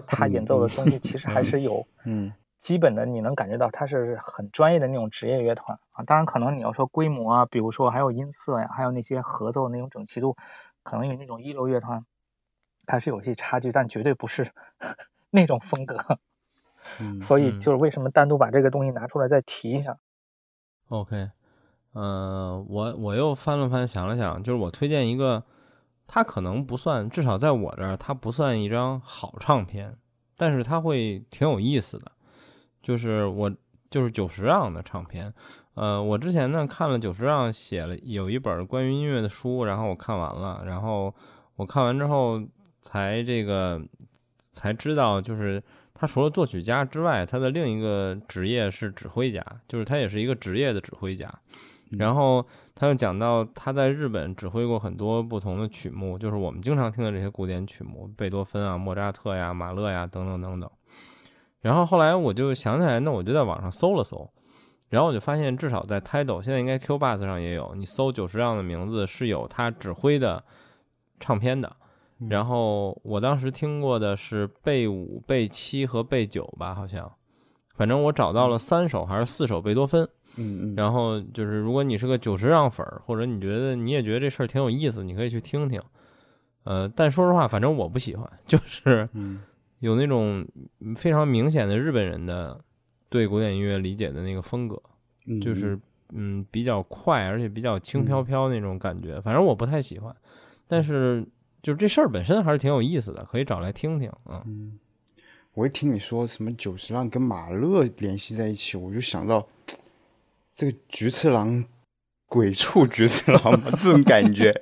他演奏的东西其实还是有，嗯，基本的你能感觉到他是很专业的那种职业乐团啊。当然，可能你要说规模啊，比如说还有音色呀，还有那些合奏的那种整齐度，可能与那种一流乐团，它是有些差距，但绝对不是 那种风格。嗯，所以就是为什么单独把这个东西拿出来再提一下。OK，嗯，我我又翻了翻，想了想，就是我推荐一个。它可能不算，至少在我这儿，它不算一张好唱片，但是它会挺有意思的。就是我就是久石让的唱片，呃，我之前呢看了久石让写了有一本关于音乐的书，然后我看完了，然后我看完之后才这个才知道，就是他除了作曲家之外，他的另一个职业是指挥家，就是他也是一个职业的指挥家，然后。他又讲到他在日本指挥过很多不同的曲目，就是我们经常听的这些古典曲目，贝多芬啊、莫扎特呀、马勒呀等等等等。然后后来我就想起来，那我就在网上搜了搜，然后我就发现至少在 Tidal，现在应该 Q Bus 上也有，你搜久石让的名字是有他指挥的唱片的。然后我当时听过的是贝五、贝七和贝九吧，好像，反正我找到了三首还是四首贝多芬。嗯，然后就是，如果你是个久石让粉儿，或者你觉得你也觉得这事儿挺有意思，你可以去听听。呃，但说实话，反正我不喜欢，就是有那种非常明显的日本人的对古典音乐理解的那个风格，就是嗯比较快，而且比较轻飘飘那种感觉，反正我不太喜欢。但是就是这事儿本身还是挺有意思的，可以找来听听啊。嗯，我一听你说什么久石让跟马勒联系在一起，我就想到。这个菊次郎，鬼畜菊次郎这种感觉。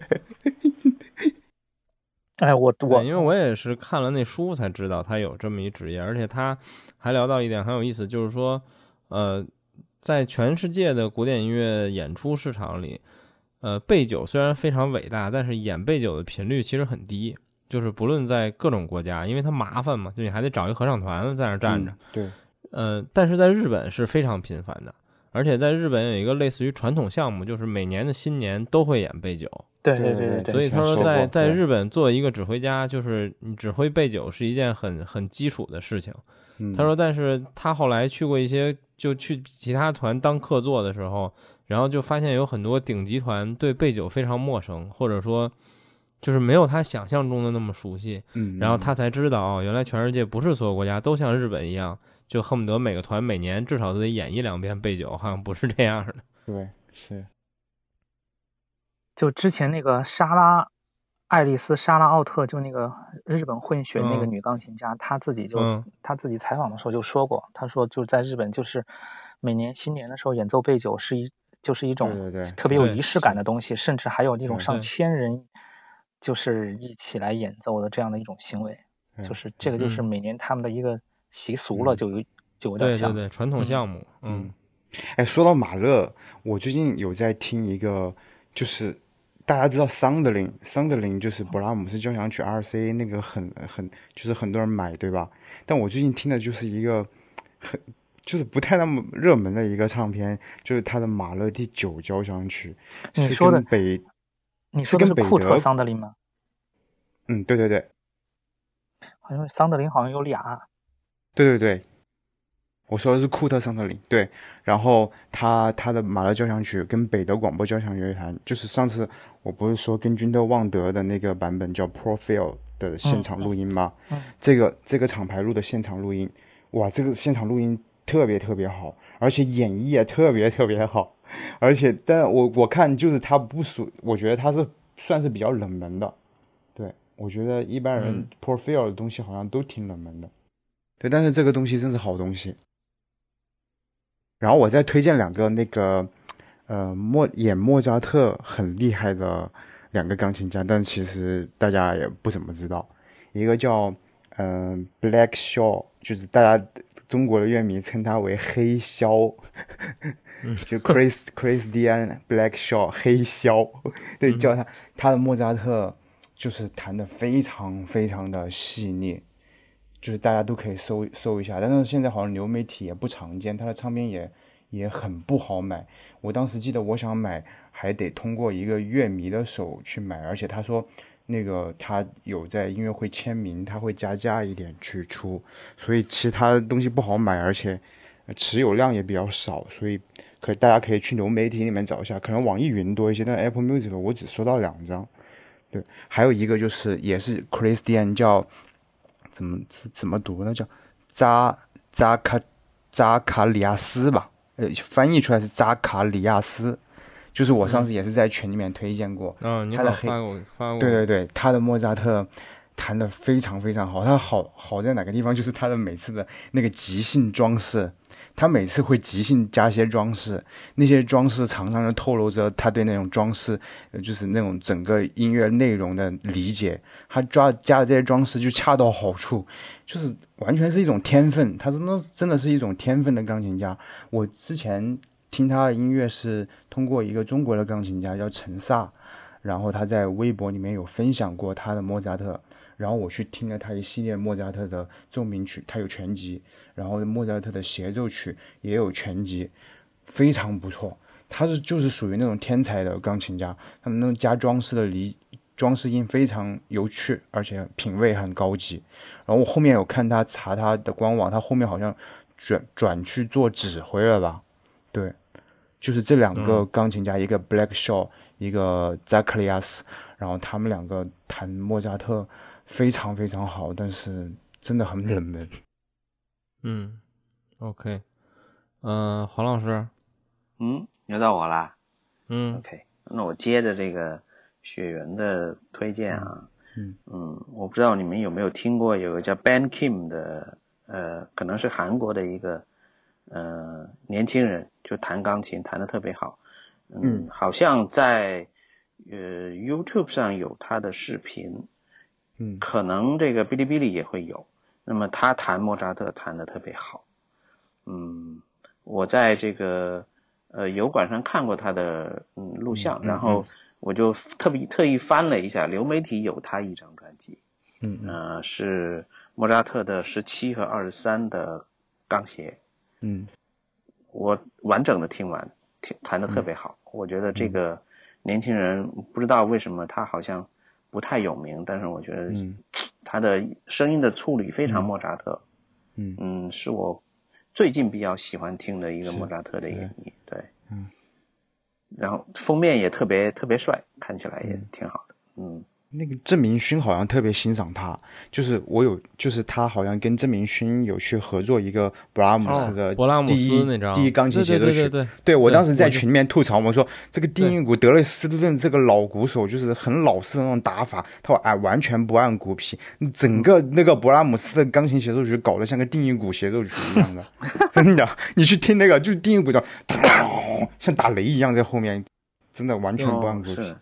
哎，我我因为我也是看了那书才知道他有这么一职业，而且他还聊到一点很有意思，就是说，呃，在全世界的古典音乐演出市场里，呃，背酒虽然非常伟大，但是演背酒的频率其实很低，就是不论在各种国家，因为它麻烦嘛，就你还得找一合唱团在那站着。对，呃，但是在日本是非常频繁的。而且在日本有一个类似于传统项目，就是每年的新年都会演背酒。对对对对。所以他说，在在日本做一个指挥家，就是你指挥背酒是一件很很基础的事情。他说，但是他后来去过一些，就去其他团当客座的时候，然后就发现有很多顶级团对背酒非常陌生，或者说就是没有他想象中的那么熟悉。嗯。然后他才知道，哦，原来全世界不是所有国家都像日本一样。就恨不得每个团每年至少都得演一两遍背酒，好像不是这样的。对，是。就之前那个莎拉爱丽丝莎拉奥特，就那个日本混血那个女钢琴家，她自己就她自己采访的时候就说过，她说就在日本就是每年新年的时候演奏背酒是一就是一种特别有仪式感的东西，甚至还有那种上千人就是一起来演奏的这样的一种行为，就是这个就是每年他们的一个。习俗了，就有就有点像对对对传统项目。嗯，哎，说到马勒，我最近有在听一个，就是大家知道桑德林，桑德林就是勃拉姆斯交响曲 R C 那个很很就是很多人买对吧？但我最近听的就是一个很就是不太那么热门的一个唱片，就是他的马勒第九交响曲。你说的北，你说的是库特桑德林吗？嗯，对对对，好像桑德林好像有俩。对对对，我说的是库特桑德林。对，然后他他的马勒交响曲跟北德广播交响乐团，就是上次我不是说跟君特旺德的那个版本叫 Profile 的现场录音吗？嗯，这个这个厂牌录的现场录音，哇，这个现场录音特别特别好，而且演绎也特别特别好，而且但我我看就是他不属，我觉得他是算是比较冷门的。对，我觉得一般人 Profile 的东西好像都挺冷门的。对，但是这个东西真是好东西。然后我再推荐两个那个，呃，莫演莫扎特很厉害的两个钢琴家，但其实大家也不怎么知道。一个叫嗯 Black Shaw，就是大家中国的乐迷称他为黑肖，就 Chris Christian Black Shaw 黑肖，对，叫他他的莫扎特就是弹的非常非常的细腻。就是大家都可以搜搜一下，但是现在好像流媒体也不常见，他的唱片也也很不好买。我当时记得我想买，还得通过一个乐迷的手去买，而且他说那个他有在音乐会签名，他会加价一点去出，所以其他东西不好买，而且持有量也比较少，所以可大家可以去流媒体里面找一下，可能网易云多一些，但 Apple Music 我只收到两张。对，还有一个就是也是 Christian 叫。怎么怎怎么读呢？叫扎扎卡扎卡里亚斯吧，呃，翻译出来是扎卡里亚斯，就是我上次也是在群里面推荐过。嗯，他的黑。对对对，他的莫扎特弹的非常非常好。他好好在哪个地方？就是他的每次的那个即兴装饰。他每次会即兴加些装饰，那些装饰常常就透露着他对那种装饰，就是那种整个音乐内容的理解。他抓加的这些装饰就恰到好处，就是完全是一种天分。他真的真的是一种天分的钢琴家。我之前听他的音乐是通过一个中国的钢琴家叫陈萨，然后他在微博里面有分享过他的莫扎特。然后我去听了他一系列莫扎特的奏鸣曲，他有全集，然后莫扎特的协奏曲也有全集，非常不错。他是就是属于那种天才的钢琴家，他们那种加装饰的离装饰音非常有趣，而且品味很高级。然后我后面有看他查他的官网，他后面好像转转去做指挥了吧？对，就是这两个钢琴家，一个 Black Shaw，一个 Zacharias，然后他们两个弹莫扎特。非常非常好，但是真的很冷门。嗯，OK，嗯，黄老师，嗯，又到我啦。嗯，OK，那我接着这个雪原的推荐啊，嗯嗯，我不知道你们有没有听过有个叫 Ben Kim 的，呃，可能是韩国的一个呃年轻人，就弹钢琴弹的特别好。嗯，好像在呃 YouTube 上有他的视频。嗯，可能这个哔哩哔哩也会有。那么他弹莫扎特弹的特别好。嗯，我在这个呃油管上看过他的嗯录像，然后我就特别特意翻了一下，流媒体有他一张专辑。嗯呃，是莫扎特的十七和二十三的钢协。嗯，我完整的听完，听弹的特别好。我觉得这个年轻人不知道为什么他好像。不太有名，但是我觉得他的声音的处理非常莫扎特，嗯。嗯，是我最近比较喜欢听的一个莫扎特的演绎，对，嗯，然后封面也特别特别帅，看起来也挺好的，嗯。那个郑明勋好像特别欣赏他，就是我有，就是他好像跟郑明勋有去合作一个勃拉姆斯的第一第一钢琴协奏曲。对我当时在群里面吐槽，我说这个定音鼓德累斯顿这个老鼓手就是很老式的那种打法，他说哎完全不按鼓皮，整个那个勃拉姆斯的钢琴协奏曲搞得像个定音鼓协奏曲一样的，真的，你去听那个就是定音鼓叫像打雷一样在后面，真的完全不按鼓皮，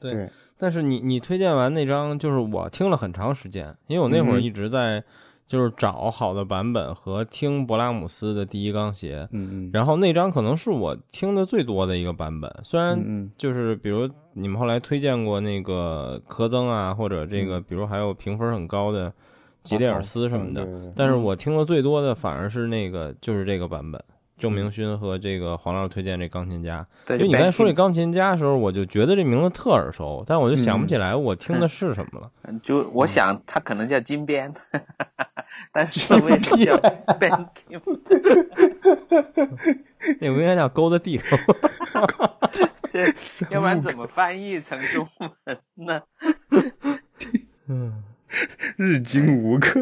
对。但是你你推荐完那张，就是我听了很长时间，因为我那会儿一直在就是找好的版本和听勃拉姆斯的第一钢协，嗯嗯，然后那张可能是我听的最多的一个版本。虽然就是比如你们后来推荐过那个科曾啊，或者这个比如还有评分很高的吉列尔斯什么的，但是我听的最多的反而是那个就是这个版本，郑明勋和这个黄老师推荐这钢琴家，对，因为你刚才说这钢琴家的时候，我就觉得这名字特耳熟，但我就想不起来我听的是什么了。就我想他可能叫金边，但是为什么叫 Ben Kim？那不应该叫 Gold Dick？对，要不然怎么翻译成中文呢？嗯，日精无克。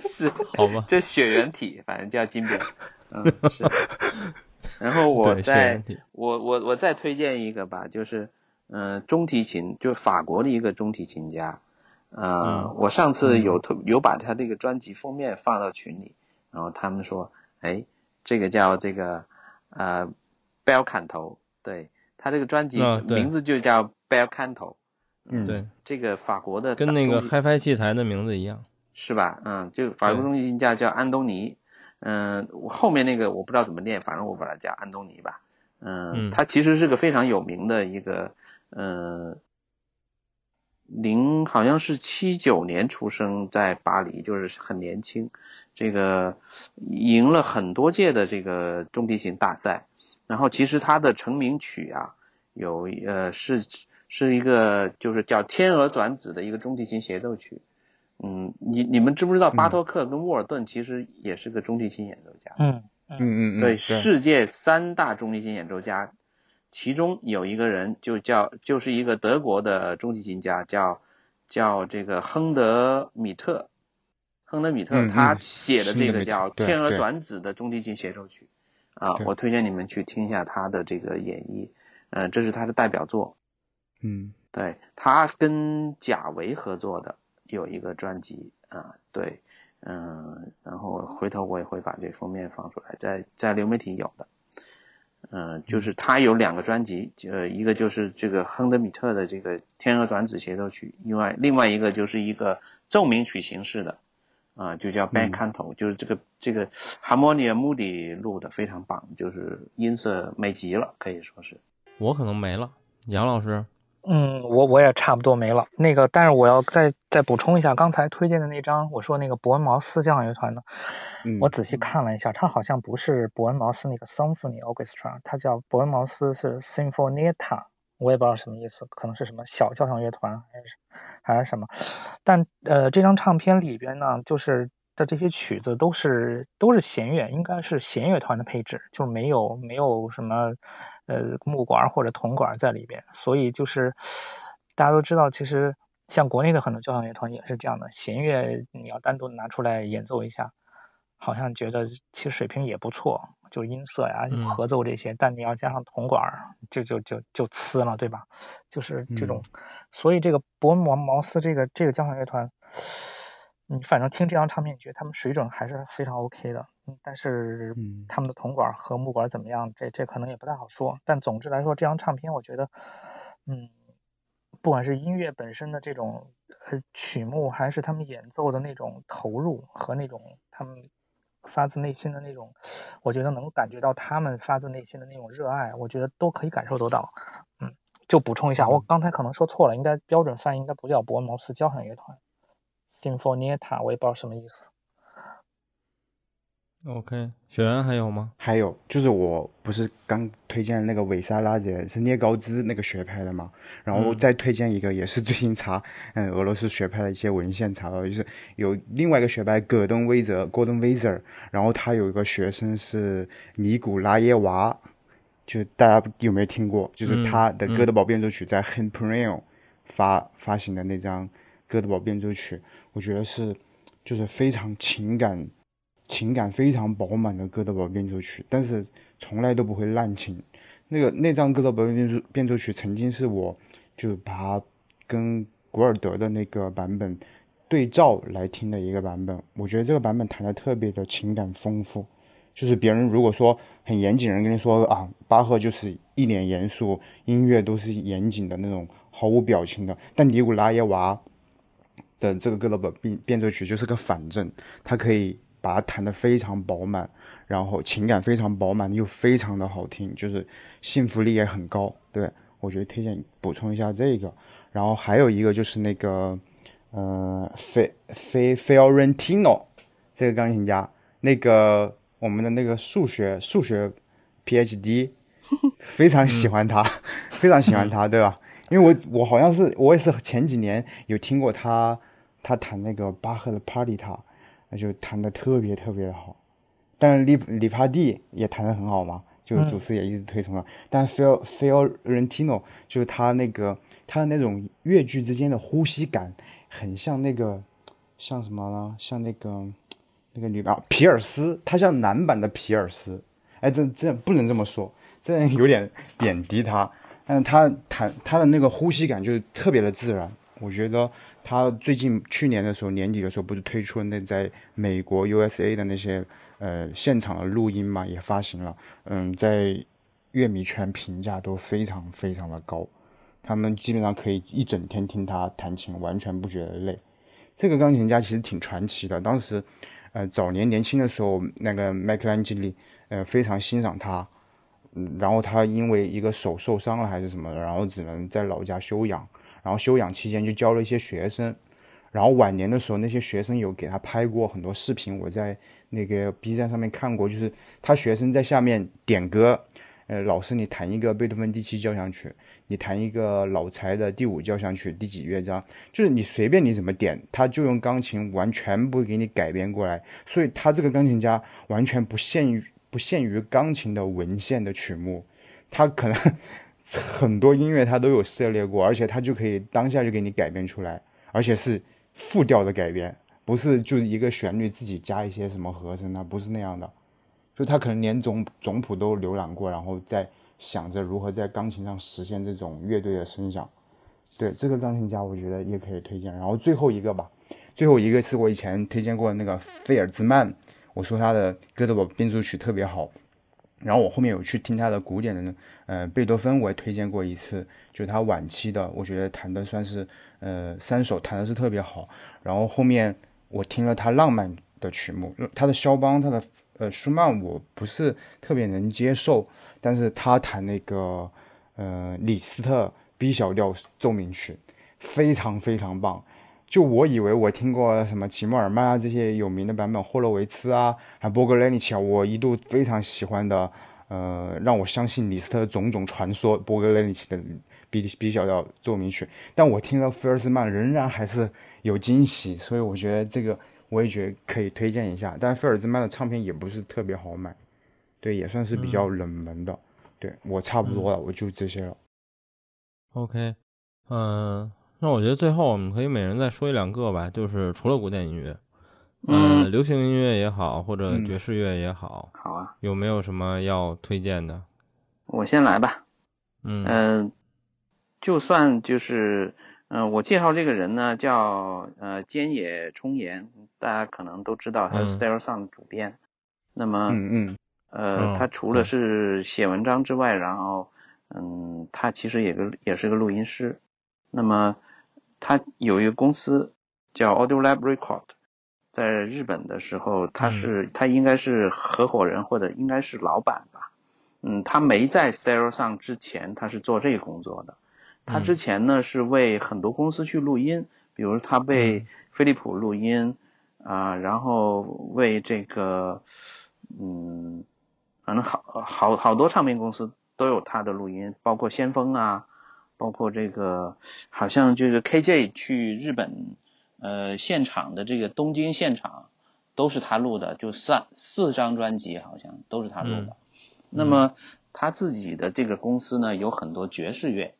是，好吧，这血缘体，反正叫金边。嗯，是。然后 我再我我我再推荐一个吧，就是嗯，中提琴，就是法国的一个中提琴家。呃，我上次有特有把他这个专辑封面放到群里，然后他们说，哎，这个叫这个呃，Bel Canto，对他这个专辑名字就叫 Bel Canto。嗯，对，这个法国的跟那个 HiFi 器材的名字一样。是吧？嗯，就法国中提琴家叫安东尼，嗯，后面那个我不知道怎么念，反正我把它叫安东尼吧。嗯，他其实是个非常有名的一个，嗯，零好像是七九年出生在巴黎，就是很年轻，这个赢了很多届的这个中提琴大赛。然后其实他的成名曲啊，有呃是是一个就是叫《天鹅转子》的一个中提琴协奏曲。嗯，你你们知不知道巴托克跟沃尔顿其实也是个中提琴演奏家？嗯嗯嗯嗯，对，世界三大中提琴演奏家，其中有一个人就叫就是一个德国的中提琴家，叫叫这个亨德米特，亨德米特他写的这个叫《天鹅转子》的中提琴协奏曲啊，我推荐你们去听一下他的这个演绎，嗯，这是他的代表作。嗯，对他跟贾维合作的。有一个专辑啊，对，嗯，然后回头我也会把这封面放出来，在在流媒体有的，嗯，就是他有两个专辑，呃，一个就是这个亨德米特的这个《天鹅转子协奏曲》，另外另外一个就是一个奏鸣曲形式的，啊，就叫 Band Canto，就是这个这个 Harmonia Moody 录的非常棒，就是音色美极了，可以说是。我可能没了，杨老师。嗯，我我也差不多没了。那个，但是我要再再补充一下，刚才推荐的那张，我说那个伯恩茅斯交响乐团的，我仔细看了一下，它好像不是伯恩茅斯那个 Symphony Orchestra，它叫伯恩茅斯是 Sinfonietta，我也不知道什么意思，可能是什么小交响乐团还是还是什么。但呃，这张唱片里边呢，就是的这些曲子都是都是弦乐，应该是弦乐团的配置，就没有没有什么。呃，木管或者铜管在里边，所以就是大家都知道，其实像国内的很多交响乐团也是这样的，弦乐你要单独拿出来演奏一下，好像觉得其实水平也不错，就音色呀、合奏这些，但你要加上铜管，就就就就呲了，对吧？就是这种，所以这个伯恩茅斯这个这个交响乐团。你反正听这张唱片，你觉得他们水准还是非常 OK 的，嗯，但是他们的铜管和木管怎么样，这这可能也不太好说。但总之来说，这张唱片我觉得，嗯，不管是音乐本身的这种呃曲目，还是他们演奏的那种投入和那种他们发自内心的那种，我觉得能感觉到他们发自内心的那种热爱，我觉得都可以感受得到。嗯，就补充一下，我刚才可能说错了，应该标准翻译应该不叫伯恩茅斯交响乐团。Sinfonietta，我也不知道什么意思。OK，学员还有吗？还有，就是我不是刚推荐那个韦萨拉杰是聂高兹那个学派的嘛，然后再推荐一个，也是最近查，嗯，俄罗斯学派的一些文献查到，就是有另外一个学派戈登威泽 （Gordon Weiser），然后他有一个学生是尼古拉耶娃，就大家有没有听过？就是他的《哥德堡变奏曲》在 h e n p r i l 发发行的那张《哥德堡变奏曲》。我觉得是，就是非常情感，情感非常饱满的哥德堡变奏曲，但是从来都不会滥情。那个那张哥德堡变奏变奏曲曾经是我，就把它跟古尔德的那个版本对照来听的一个版本。我觉得这个版本弹的特别的情感丰富。就是别人如果说很严谨人跟你说啊，巴赫就是一脸严肃，音乐都是严谨的那种，毫无表情的，但尼古拉耶娃。的这个哥德堡变变奏曲就是个反正，它可以把它弹得非常饱满，然后情感非常饱满又非常的好听，就是幸福力也很高。对我觉得推荐补充一下这个，然后还有一个就是那个呃，菲菲菲奥伦蒂诺这个钢琴家，那个我们的那个数学数学 PhD，非常喜欢他，非常喜欢他，对吧？因为我我好像是我也是前几年有听过他他弹那个巴赫的帕里塔，那就弹的特别特别的好。但是李李帕蒂也弹的很好嘛，就是主持也一直推崇了。但 Phil Philrentino 就是他那个他的那种乐句之间的呼吸感，很像那个像什么呢？像那个那个女啊皮尔斯，他像男版的皮尔斯。哎，这这不能这么说，这有点贬低他。但是他弹他的那个呼吸感就是特别的自然。我觉得他最近去年的时候年底的时候不是推出了那在美国 USA 的那些。呃，现场的录音嘛也发行了，嗯，在乐迷圈评价都非常非常的高，他们基本上可以一整天听他弹琴，完全不觉得累。这个钢琴家其实挺传奇的，当时，呃，早年年轻的时候，那个麦克兰基利，呃，非常欣赏他，然后他因为一个手受伤了还是什么的，然后只能在老家休养，然后休养期间就教了一些学生。然后晚年的时候，那些学生有给他拍过很多视频，我在那个 B 站上面看过，就是他学生在下面点歌，呃，老师你弹一个贝多芬第七交响曲，你弹一个老柴的第五交响曲第几乐章，就是你随便你怎么点，他就用钢琴完全不给你改编过来，所以他这个钢琴家完全不限于不限于钢琴的文献的曲目，他可能 很多音乐他都有涉猎过，而且他就可以当下就给你改编出来，而且是。复调的改编不是就一个旋律自己加一些什么和声啊，不是那样的，就他可能连总总谱都浏览过，然后再想着如何在钢琴上实现这种乐队的声响。对这个钢琴家，我觉得也可以推荐。然后最后一个吧，最后一个是我以前推荐过的那个费尔兹曼，我说他的哥德堡变奏曲特别好。然后我后面有去听他的古典的，呃，贝多芬我也推荐过一次，就是他晚期的，我觉得弹的算是。呃，三首弹的是特别好，然后后面我听了他浪漫的曲目，他的肖邦，他的呃舒曼，我不是特别能接受，但是他弹那个呃李斯特 B 小调奏鸣曲，非常非常棒。就我以为我听过什么齐默尔曼啊这些有名的版本，霍洛维茨啊，还波格雷尼奇啊，我一度非常喜欢的，呃，让我相信李斯特的种种传说，波格雷尼奇的。比比较要奏鸣曲，但我听到菲尔斯曼仍然还是有惊喜，所以我觉得这个我也觉得可以推荐一下。但菲尔兹曼的唱片也不是特别好买，对，也算是比较冷门的。对我差不多了，我就这些了。OK，嗯，那我觉得最后我们可以每人再说一两个吧，就是除了古典音乐，嗯，流行音乐也好，或者爵士乐也好，好啊，有没有什么要推荐的？我先来吧，嗯。就算就是，嗯，我介绍这个人呢，叫呃菅野充彦，大家可能都知道他是 Stereo Sound 主编。那么，嗯嗯，呃，他除了是写文章之外，然后，嗯，他其实也个也是个录音师。那么，他有一个公司叫 Audio Lab Record，在日本的时候，他是他应该是合伙人或者应该是老板吧。嗯，他没在 Stereo Sound 之前，他是做这个工作的。他之前呢是为很多公司去录音，比如他为飞利浦录音啊，然后为这个，嗯，反正好好好多唱片公司都有他的录音，包括先锋啊，包括这个好像就是 KJ 去日本呃现场的这个东京现场都是他录的，就三四张专辑好像都是他录的。那么他自己的这个公司呢有很多爵士乐。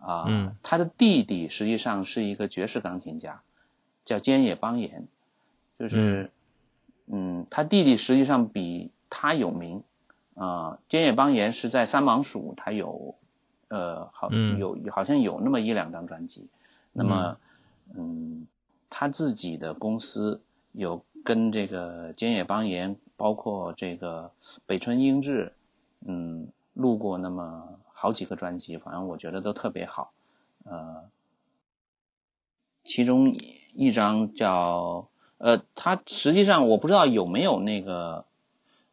啊，他的弟弟实际上是一个爵士钢琴家，叫菅野邦彦，就是，嗯，他弟弟实际上比他有名，啊，菅野邦彦是在三芒署，他有，呃，好有好像有那么一两张专辑，那么，嗯，他自己的公司有跟这个菅野邦彦，包括这个北村英治，嗯，录过那么。好几个专辑，反正我觉得都特别好，呃，其中一张叫呃，他实际上我不知道有没有那个，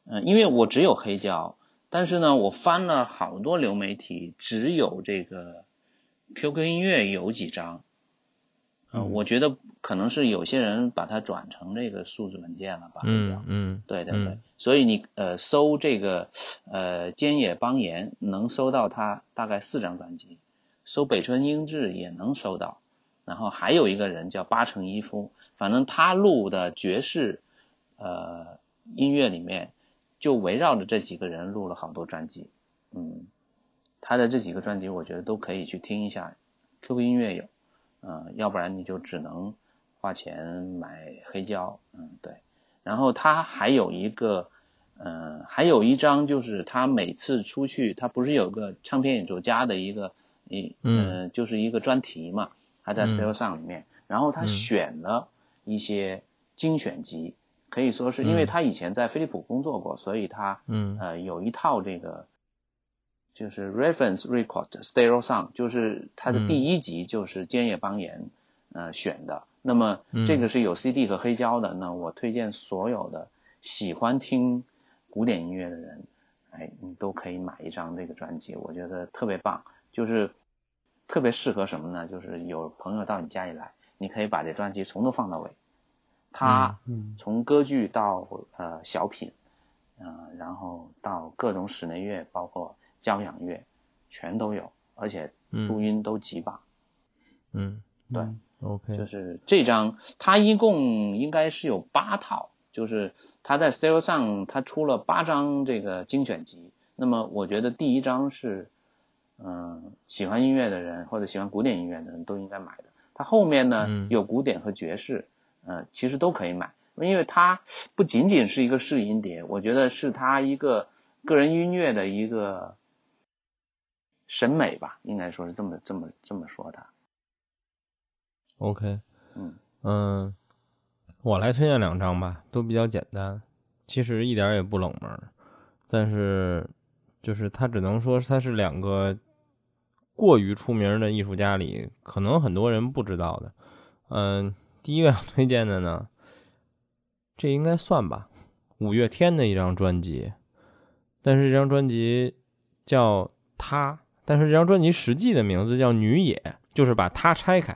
嗯，因为我只有黑胶，但是呢，我翻了好多流媒体，只有这个 QQ 音乐有几张，嗯，我觉得可能是有些人把它转成这个数字文件了吧？嗯嗯，对对对。所以你呃搜这个呃菅野邦彦能搜到他大概四张专辑，搜北村英治也能搜到，然后还有一个人叫八成一夫，反正他录的爵士呃音乐里面就围绕着这几个人录了好多专辑。嗯，他的这几个专辑我觉得都可以去听一下，QQ 音乐有。嗯，要不然你就只能花钱买黑胶，嗯，对。然后他还有一个，嗯，还有一张就是他每次出去，他不是有个唱片演奏家的一个，一，嗯，就是一个专题嘛，他在 Stereo Sound 里面，然后他选了一些精选集，可以说是因为他以前在飞利浦工作过，所以他，嗯，呃，有一套这个。就是 reference record stereo song，就是他的第一集就是菅野邦彦呃选的。那么这个是有 CD 和黑胶的。那我推荐所有的喜欢听古典音乐的人，哎，你都可以买一张这个专辑，我觉得特别棒。就是特别适合什么呢？就是有朋友到你家里来，你可以把这专辑从头放到尾。它从歌剧到呃小品，嗯，然后到各种室内乐，包括。交响乐全都有，而且录音都极棒。嗯，对，OK，就是这张，他一共应该是有八套，就是他在 Stereo 上，他出了八张这个精选集。那么我觉得第一张是，嗯，喜欢音乐的人或者喜欢古典音乐的人都应该买的。它后面呢有古典和爵士，嗯，其实都可以买，因为它不仅仅是一个试音碟，我觉得是他一个个人音乐的一个。审美吧，应该说是这么这么这么说的。OK，嗯嗯，我来推荐两张吧，都比较简单，其实一点也不冷门，但是就是他只能说他是两个过于出名的艺术家里，可能很多人不知道的。嗯，第一个要推荐的呢，这应该算吧，五月天的一张专辑，但是这张专辑叫他。但是这张专辑实际的名字叫《女野》，就是把它拆开，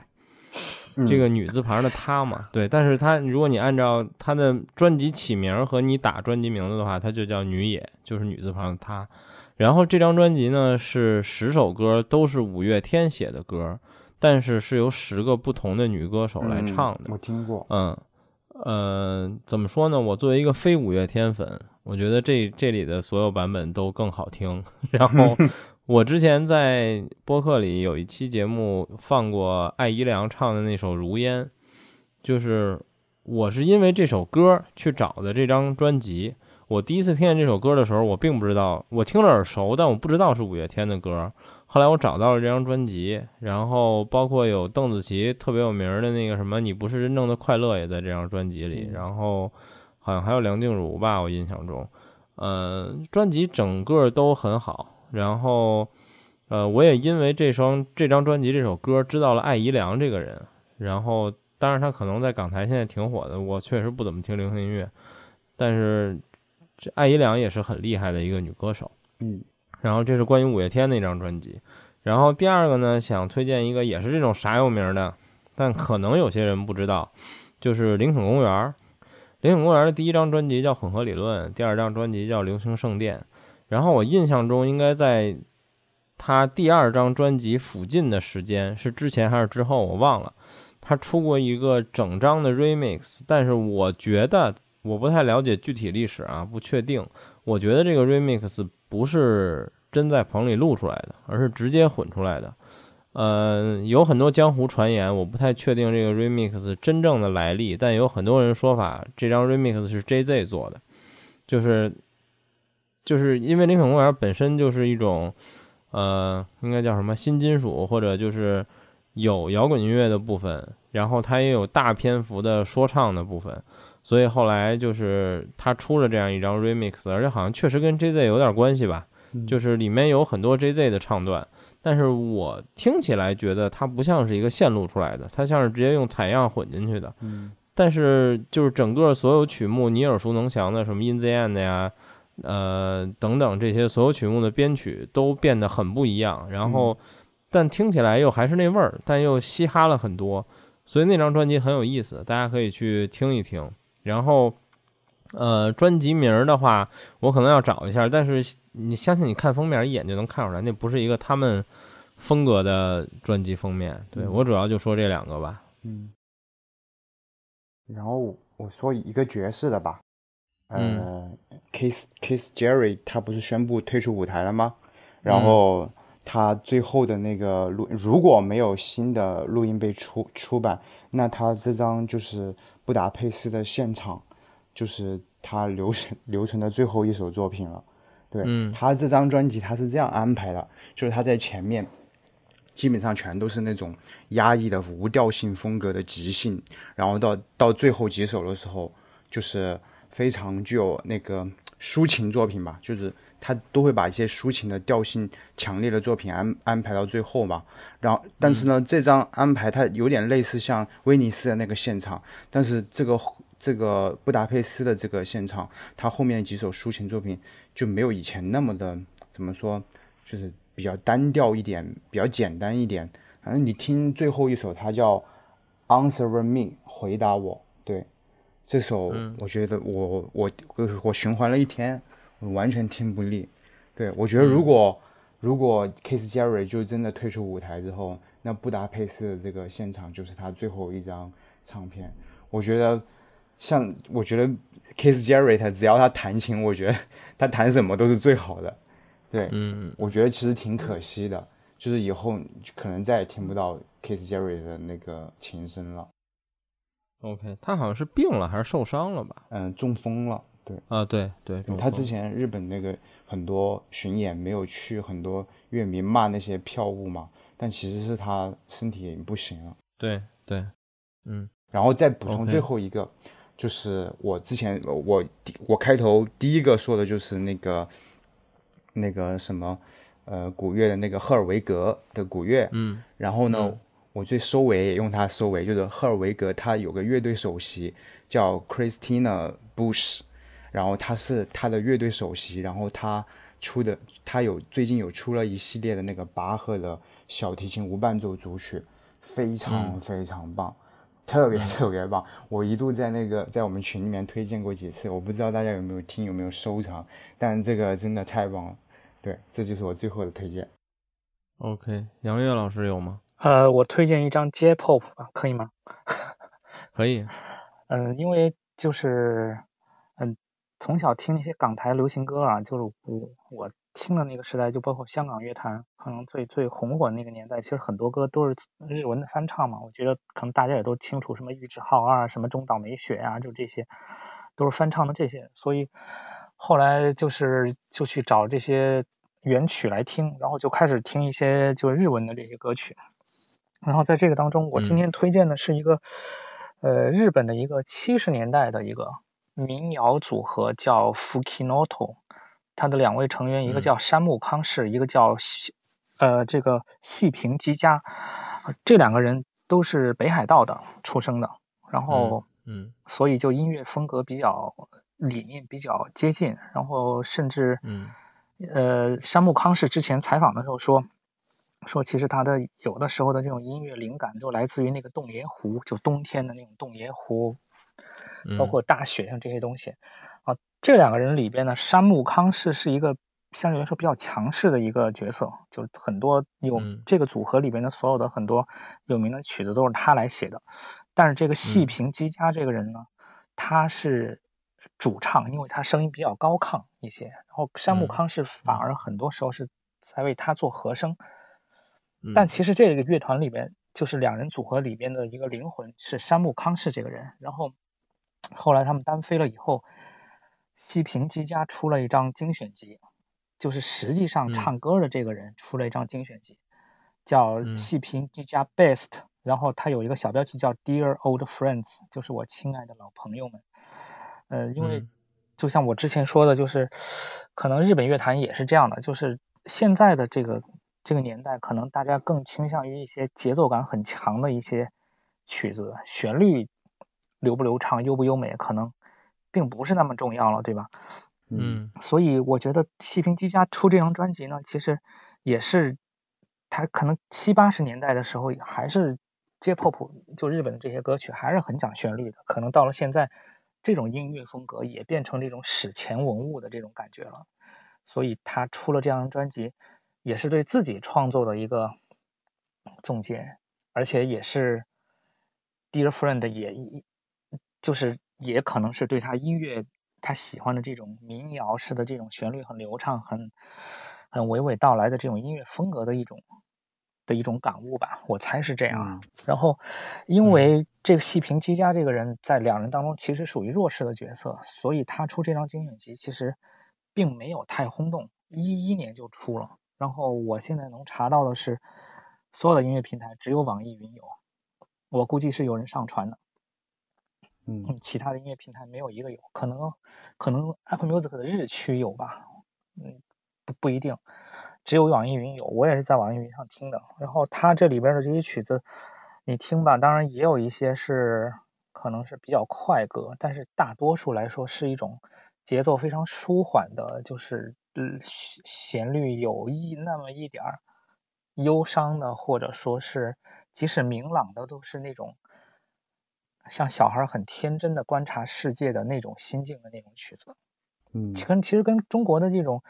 这个女字旁的她嘛，对。但是它如果你按照它的专辑起名和你打专辑名字的话，它就叫《女野》，就是女字旁的她。然后这张专辑呢是十首歌，都是五月天写的歌，但是是由十个不同的女歌手来唱的。我听过。嗯，呃，怎么说呢？我作为一个非五月天粉，我觉得这这里的所有版本都更好听。然后。我之前在播客里有一期节目放过艾怡良唱的那首《如烟》，就是我是因为这首歌去找的这张专辑。我第一次听见这首歌的时候，我并不知道，我听着耳熟，但我不知道是五月天的歌。后来我找到了这张专辑，然后包括有邓紫棋特别有名的那个什么《你不是真正的快乐》也在这张专辑里，然后好像还有梁静茹吧，我印象中，呃，专辑整个都很好。然后，呃，我也因为这双这张专辑这首歌知道了艾怡良这个人。然后，当然他可能在港台现在挺火的。我确实不怎么听流行音乐，但是这艾怡良也是很厉害的一个女歌手。嗯。然后这是关于五月天那张专辑。然后第二个呢，想推荐一个也是这种啥有名的，但可能有些人不知道，就是林肯公园。林肯公园的第一张专辑叫《混合理论》，第二张专辑叫《流行圣殿》。然后我印象中应该在他第二张专辑附近的时间，是之前还是之后，我忘了。他出过一个整张的 remix，但是我觉得我不太了解具体历史啊，不确定。我觉得这个 remix 不是真在棚里录出来的，而是直接混出来的。嗯，有很多江湖传言，我不太确定这个 remix 真正的来历，但有很多人说法，这张 remix 是 JZ 做的，就是。就是因为林肯公园本身就是一种，呃，应该叫什么新金属，或者就是有摇滚音乐的部分，然后它也有大篇幅的说唱的部分，所以后来就是他出了这样一张 remix，而且好像确实跟 JZ 有点关系吧，就是里面有很多 JZ 的唱段，但是我听起来觉得它不像是一个线路出来的，它像是直接用采样混进去的，但是就是整个所有曲目你耳熟能详的什么 In the End 呀。呃，等等，这些所有曲目的编曲都变得很不一样，然后，但听起来又还是那味儿，但又嘻哈了很多，所以那张专辑很有意思，大家可以去听一听。然后，呃，专辑名的话，我可能要找一下，但是你相信你看封面一眼就能看出来，那不是一个他们风格的专辑封面。对我主要就说这两个吧。嗯。然后我说一个爵士的吧。嗯，Kiss Kiss Jerry 他不是宣布退出舞台了吗？然后他最后的那个录，如果没有新的录音被出出版，那他这张就是布达佩斯的现场，就是他留存 留存的最后一首作品了。对他这张专辑他是这样安排的，就是他在前面基本上全都是那种压抑的无调性风格的即兴，然后到到最后几首的时候就是。非常具有那个抒情作品吧，就是他都会把一些抒情的调性强烈的作品安安排到最后嘛。然后，但是呢，这张安排它有点类似像威尼斯的那个现场，但是这个这个布达佩斯的这个现场，它后面几首抒情作品就没有以前那么的怎么说，就是比较单调一点，比较简单一点。反正你听最后一首，它叫 Answer Me，回答我，对。这首我觉得我我我我循环了一天，我完全听不腻。对我觉得如果如果 Kiss Jerry 就真的退出舞台之后，那布达佩斯的这个现场就是他最后一张唱片。我觉得像我觉得 Kiss Jerry 他只要他弹琴，我觉得他弹什么都是最好的。对，嗯，我觉得其实挺可惜的，就是以后可能再也听不到 Kiss Jerry 的那个琴声了。OK，他好像是病了还是受伤了吧？嗯，中风了。对啊，对对，他之前日本那个很多巡演没有去，很多乐迷骂那些票务嘛，但其实是他身体不行了。对对，嗯，然后再补充最后一个，就是我之前我我开头第一个说的就是那个那个什么呃古乐的那个赫尔维格的古乐，嗯，然后呢。我最收尾也用它收尾，就是赫尔维格他有个乐队首席叫 Christina Bush，然后他是他的乐队首席，然后他出的他有最近有出了一系列的那个巴赫的小提琴无伴奏组曲，非常非常棒，特别特别棒。我一度在那个在我们群里面推荐过几次，我不知道大家有没有听有没有收藏，但这个真的太棒了。对，这就是我最后的推荐。OK，杨月老师有吗？呃，我推荐一张 J-pop 吧，可以吗？可以。嗯，因为就是嗯，从小听那些港台流行歌啊，就是我我听的那个时代，就包括香港乐坛可能最最红火的那个年代，其实很多歌都是日文的翻唱嘛。我觉得可能大家也都清楚，什么玉置浩二，什么中岛美雪啊，就这些都是翻唱的这些。所以后来就是就去找这些原曲来听，然后就开始听一些就日文的这些歌曲。然后在这个当中，我今天推荐的是一个，呃，日本的一个七十年代的一个民谣组合，叫 Fukinoto。他的两位成员，一个叫山木康世，一个叫呃这个细平基佳。这两个人都是北海道的出生的，然后嗯，所以就音乐风格比较理念比较接近，然后甚至嗯，呃，山木康士之前采访的时候说。说其实他的有的时候的这种音乐灵感就来自于那个洞爷湖，就冬天的那种洞爷湖，包括大雪像这些东西啊。这两个人里边呢，山木康世是一个相对来说比较强势的一个角色，就是很多有这个组合里边的所有的很多有名的曲子都是他来写的。但是这个细平基家这个人呢，他是主唱，因为他声音比较高亢一些，然后山木康世反而很多时候是在为他做和声。但其实这个乐团里边，就是两人组合里边的一个灵魂是山木康世这个人。然后后来他们单飞了以后，西平基家出了一张精选集，就是实际上唱歌的这个人出了一张精选集，叫西平基家 Best。然后他有一个小标题叫 Dear Old Friends，就是我亲爱的老朋友们。呃，因为就像我之前说的，就是可能日本乐坛也是这样的，就是现在的这个。这个年代可能大家更倾向于一些节奏感很强的一些曲子，旋律流不流畅、优不优美，可能并不是那么重要了，对吧？嗯。所以我觉得细平机家出这张专辑呢，其实也是他可能七八十年代的时候还是 J-pop 就日本的这些歌曲还是很讲旋律的，可能到了现在，这种音乐风格也变成这种史前文物的这种感觉了。所以他出了这张专辑，也是对自己创作的一个总结，而且也是 Dear Friend 也，就是也可能是对他音乐他喜欢的这种民谣式的这种旋律很流畅、很很娓娓道来的这种音乐风格的一种的一种感悟吧，我猜是这样。然后，因为这个细平基家这个人在两人当中其实属于弱势的角色，所以他出这张精选集其实。并没有太轰动，一一年就出了。然后我现在能查到的是，所有的音乐平台只有网易云有，我估计是有人上传的。嗯，其他的音乐平台没有一个有，可能可能 Apple Music 的日区有吧，嗯，不不一定，只有网易云有。我也是在网易云上听的。然后它这里边的这些曲子，你听吧，当然也有一些是可能是比较快歌，但是大多数来说是一种。节奏非常舒缓的，就是嗯旋律有一那么一点儿忧伤的，或者说是即使明朗的，都是那种像小孩很天真的观察世界的那种心境的那种曲子。嗯，跟其实跟中国的这种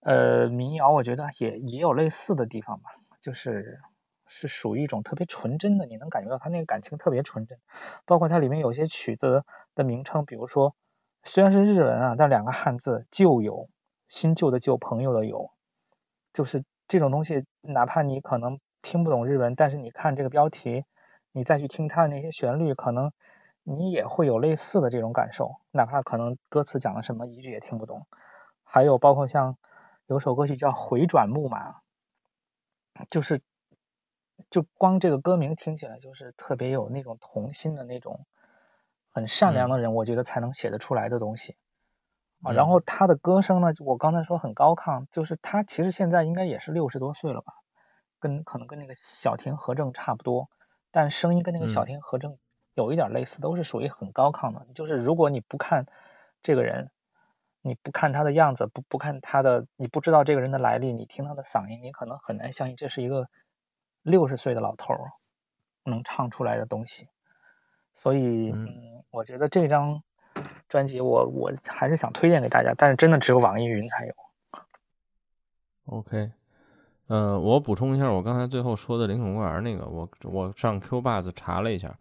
呃民谣，我觉得也也有类似的地方吧，就是是属于一种特别纯真的，你能感觉到他那个感情特别纯真，包括它里面有些曲子的名称，比如说。虽然是日文啊，但两个汉字“旧友”，新旧的旧，朋友的友，就是这种东西。哪怕你可能听不懂日文，但是你看这个标题，你再去听他的那些旋律，可能你也会有类似的这种感受。哪怕可能歌词讲了什么，一句也听不懂。还有包括像有首歌曲叫《回转木马》，就是就光这个歌名听起来就是特别有那种童心的那种。很善良的人，我觉得才能写得出来的东西啊。然后他的歌声呢，我刚才说很高亢，就是他其实现在应该也是六十多岁了吧，跟可能跟那个小田和正差不多，但声音跟那个小天和正有一点类似，都是属于很高亢的。就是如果你不看这个人，你不看他的样子，不不看他的，你不知道这个人的来历，你听他的嗓音，你可能很难相信这是一个六十岁的老头能唱出来的东西。所以，嗯，我觉得这张专辑，我我还是想推荐给大家，但是真的只有网易云才有。OK，呃，我补充一下，我刚才最后说的林肯公园那个，我我上 Q 爸子查了一下，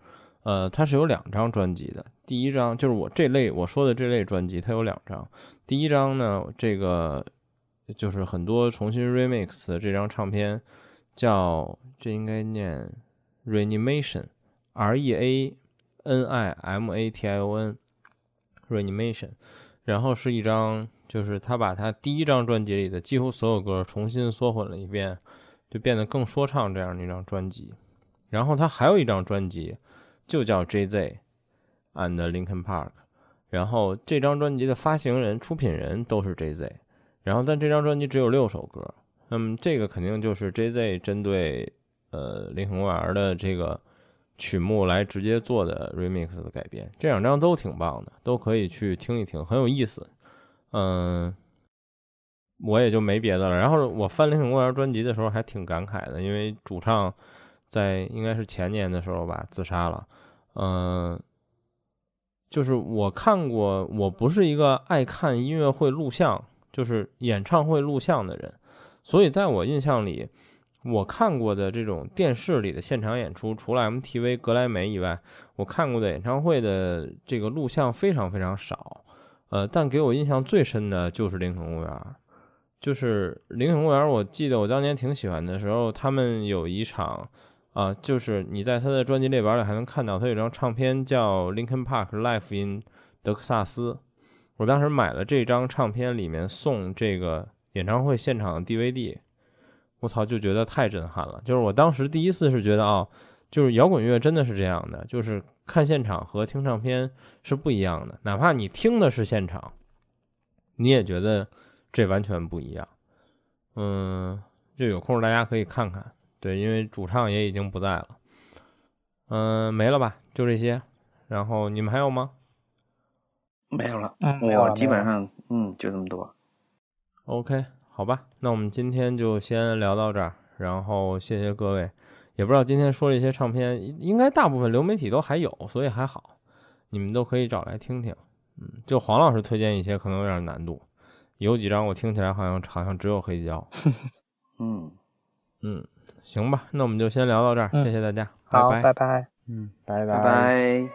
呃，它是有两张专辑的。第一张就是我这类我说的这类专辑，它有两张。第一张呢，这个就是很多重新 remix 的这张唱片，叫这应该念 Reanimation，R E A。N I M A T I O N，Reanimation，然后是一张，就是他把他第一张专辑里的几乎所有歌重新缩混了一遍，就变得更说唱这样的一张专辑。然后他还有一张专辑，就叫 J Z and Linkin Park。然后这张专辑的发行人、出品人都是 J Z。然后但这张专辑只有六首歌，那么这个肯定就是 J Z 针对呃林肯公园的这个。曲目来直接做的 remix 的改编，这两张都挺棒的，都可以去听一听，很有意思。嗯，我也就没别的了。然后我翻《林肯公园》专辑的时候还挺感慨的，因为主唱在应该是前年的时候吧自杀了。嗯，就是我看过，我不是一个爱看音乐会录像，就是演唱会录像的人，所以在我印象里。我看过的这种电视里的现场演出，除了 MTV、格莱美以外，我看过的演唱会的这个录像非常非常少。呃，但给我印象最深的就是林肯公园，就是林肯公园。我记得我当年挺喜欢的时候，他们有一场啊，就是你在他的专辑列表里还能看到，他有张唱片叫《Linkin Park：Life in 德克萨斯》。我当时买了这张唱片，里面送这个演唱会现场的 DVD。我操，就觉得太震撼了。就是我当时第一次是觉得啊，就是摇滚乐真的是这样的，就是看现场和听唱片是不一样的。哪怕你听的是现场，你也觉得这完全不一样。嗯，就有空大家可以看看。对，因为主唱也已经不在了。嗯，没了吧？就这些。然后你们还有吗？没有了。嗯，我基本上嗯就这么多。OK。好吧，那我们今天就先聊到这儿，然后谢谢各位，也不知道今天说这些唱片，应该大部分流媒体都还有，所以还好，你们都可以找来听听。嗯，就黄老师推荐一些可能有点难度，有几张我听起来好像好像只有黑胶。嗯嗯，行吧，那我们就先聊到这儿，谢谢大家，好，拜拜拜。嗯，拜拜拜。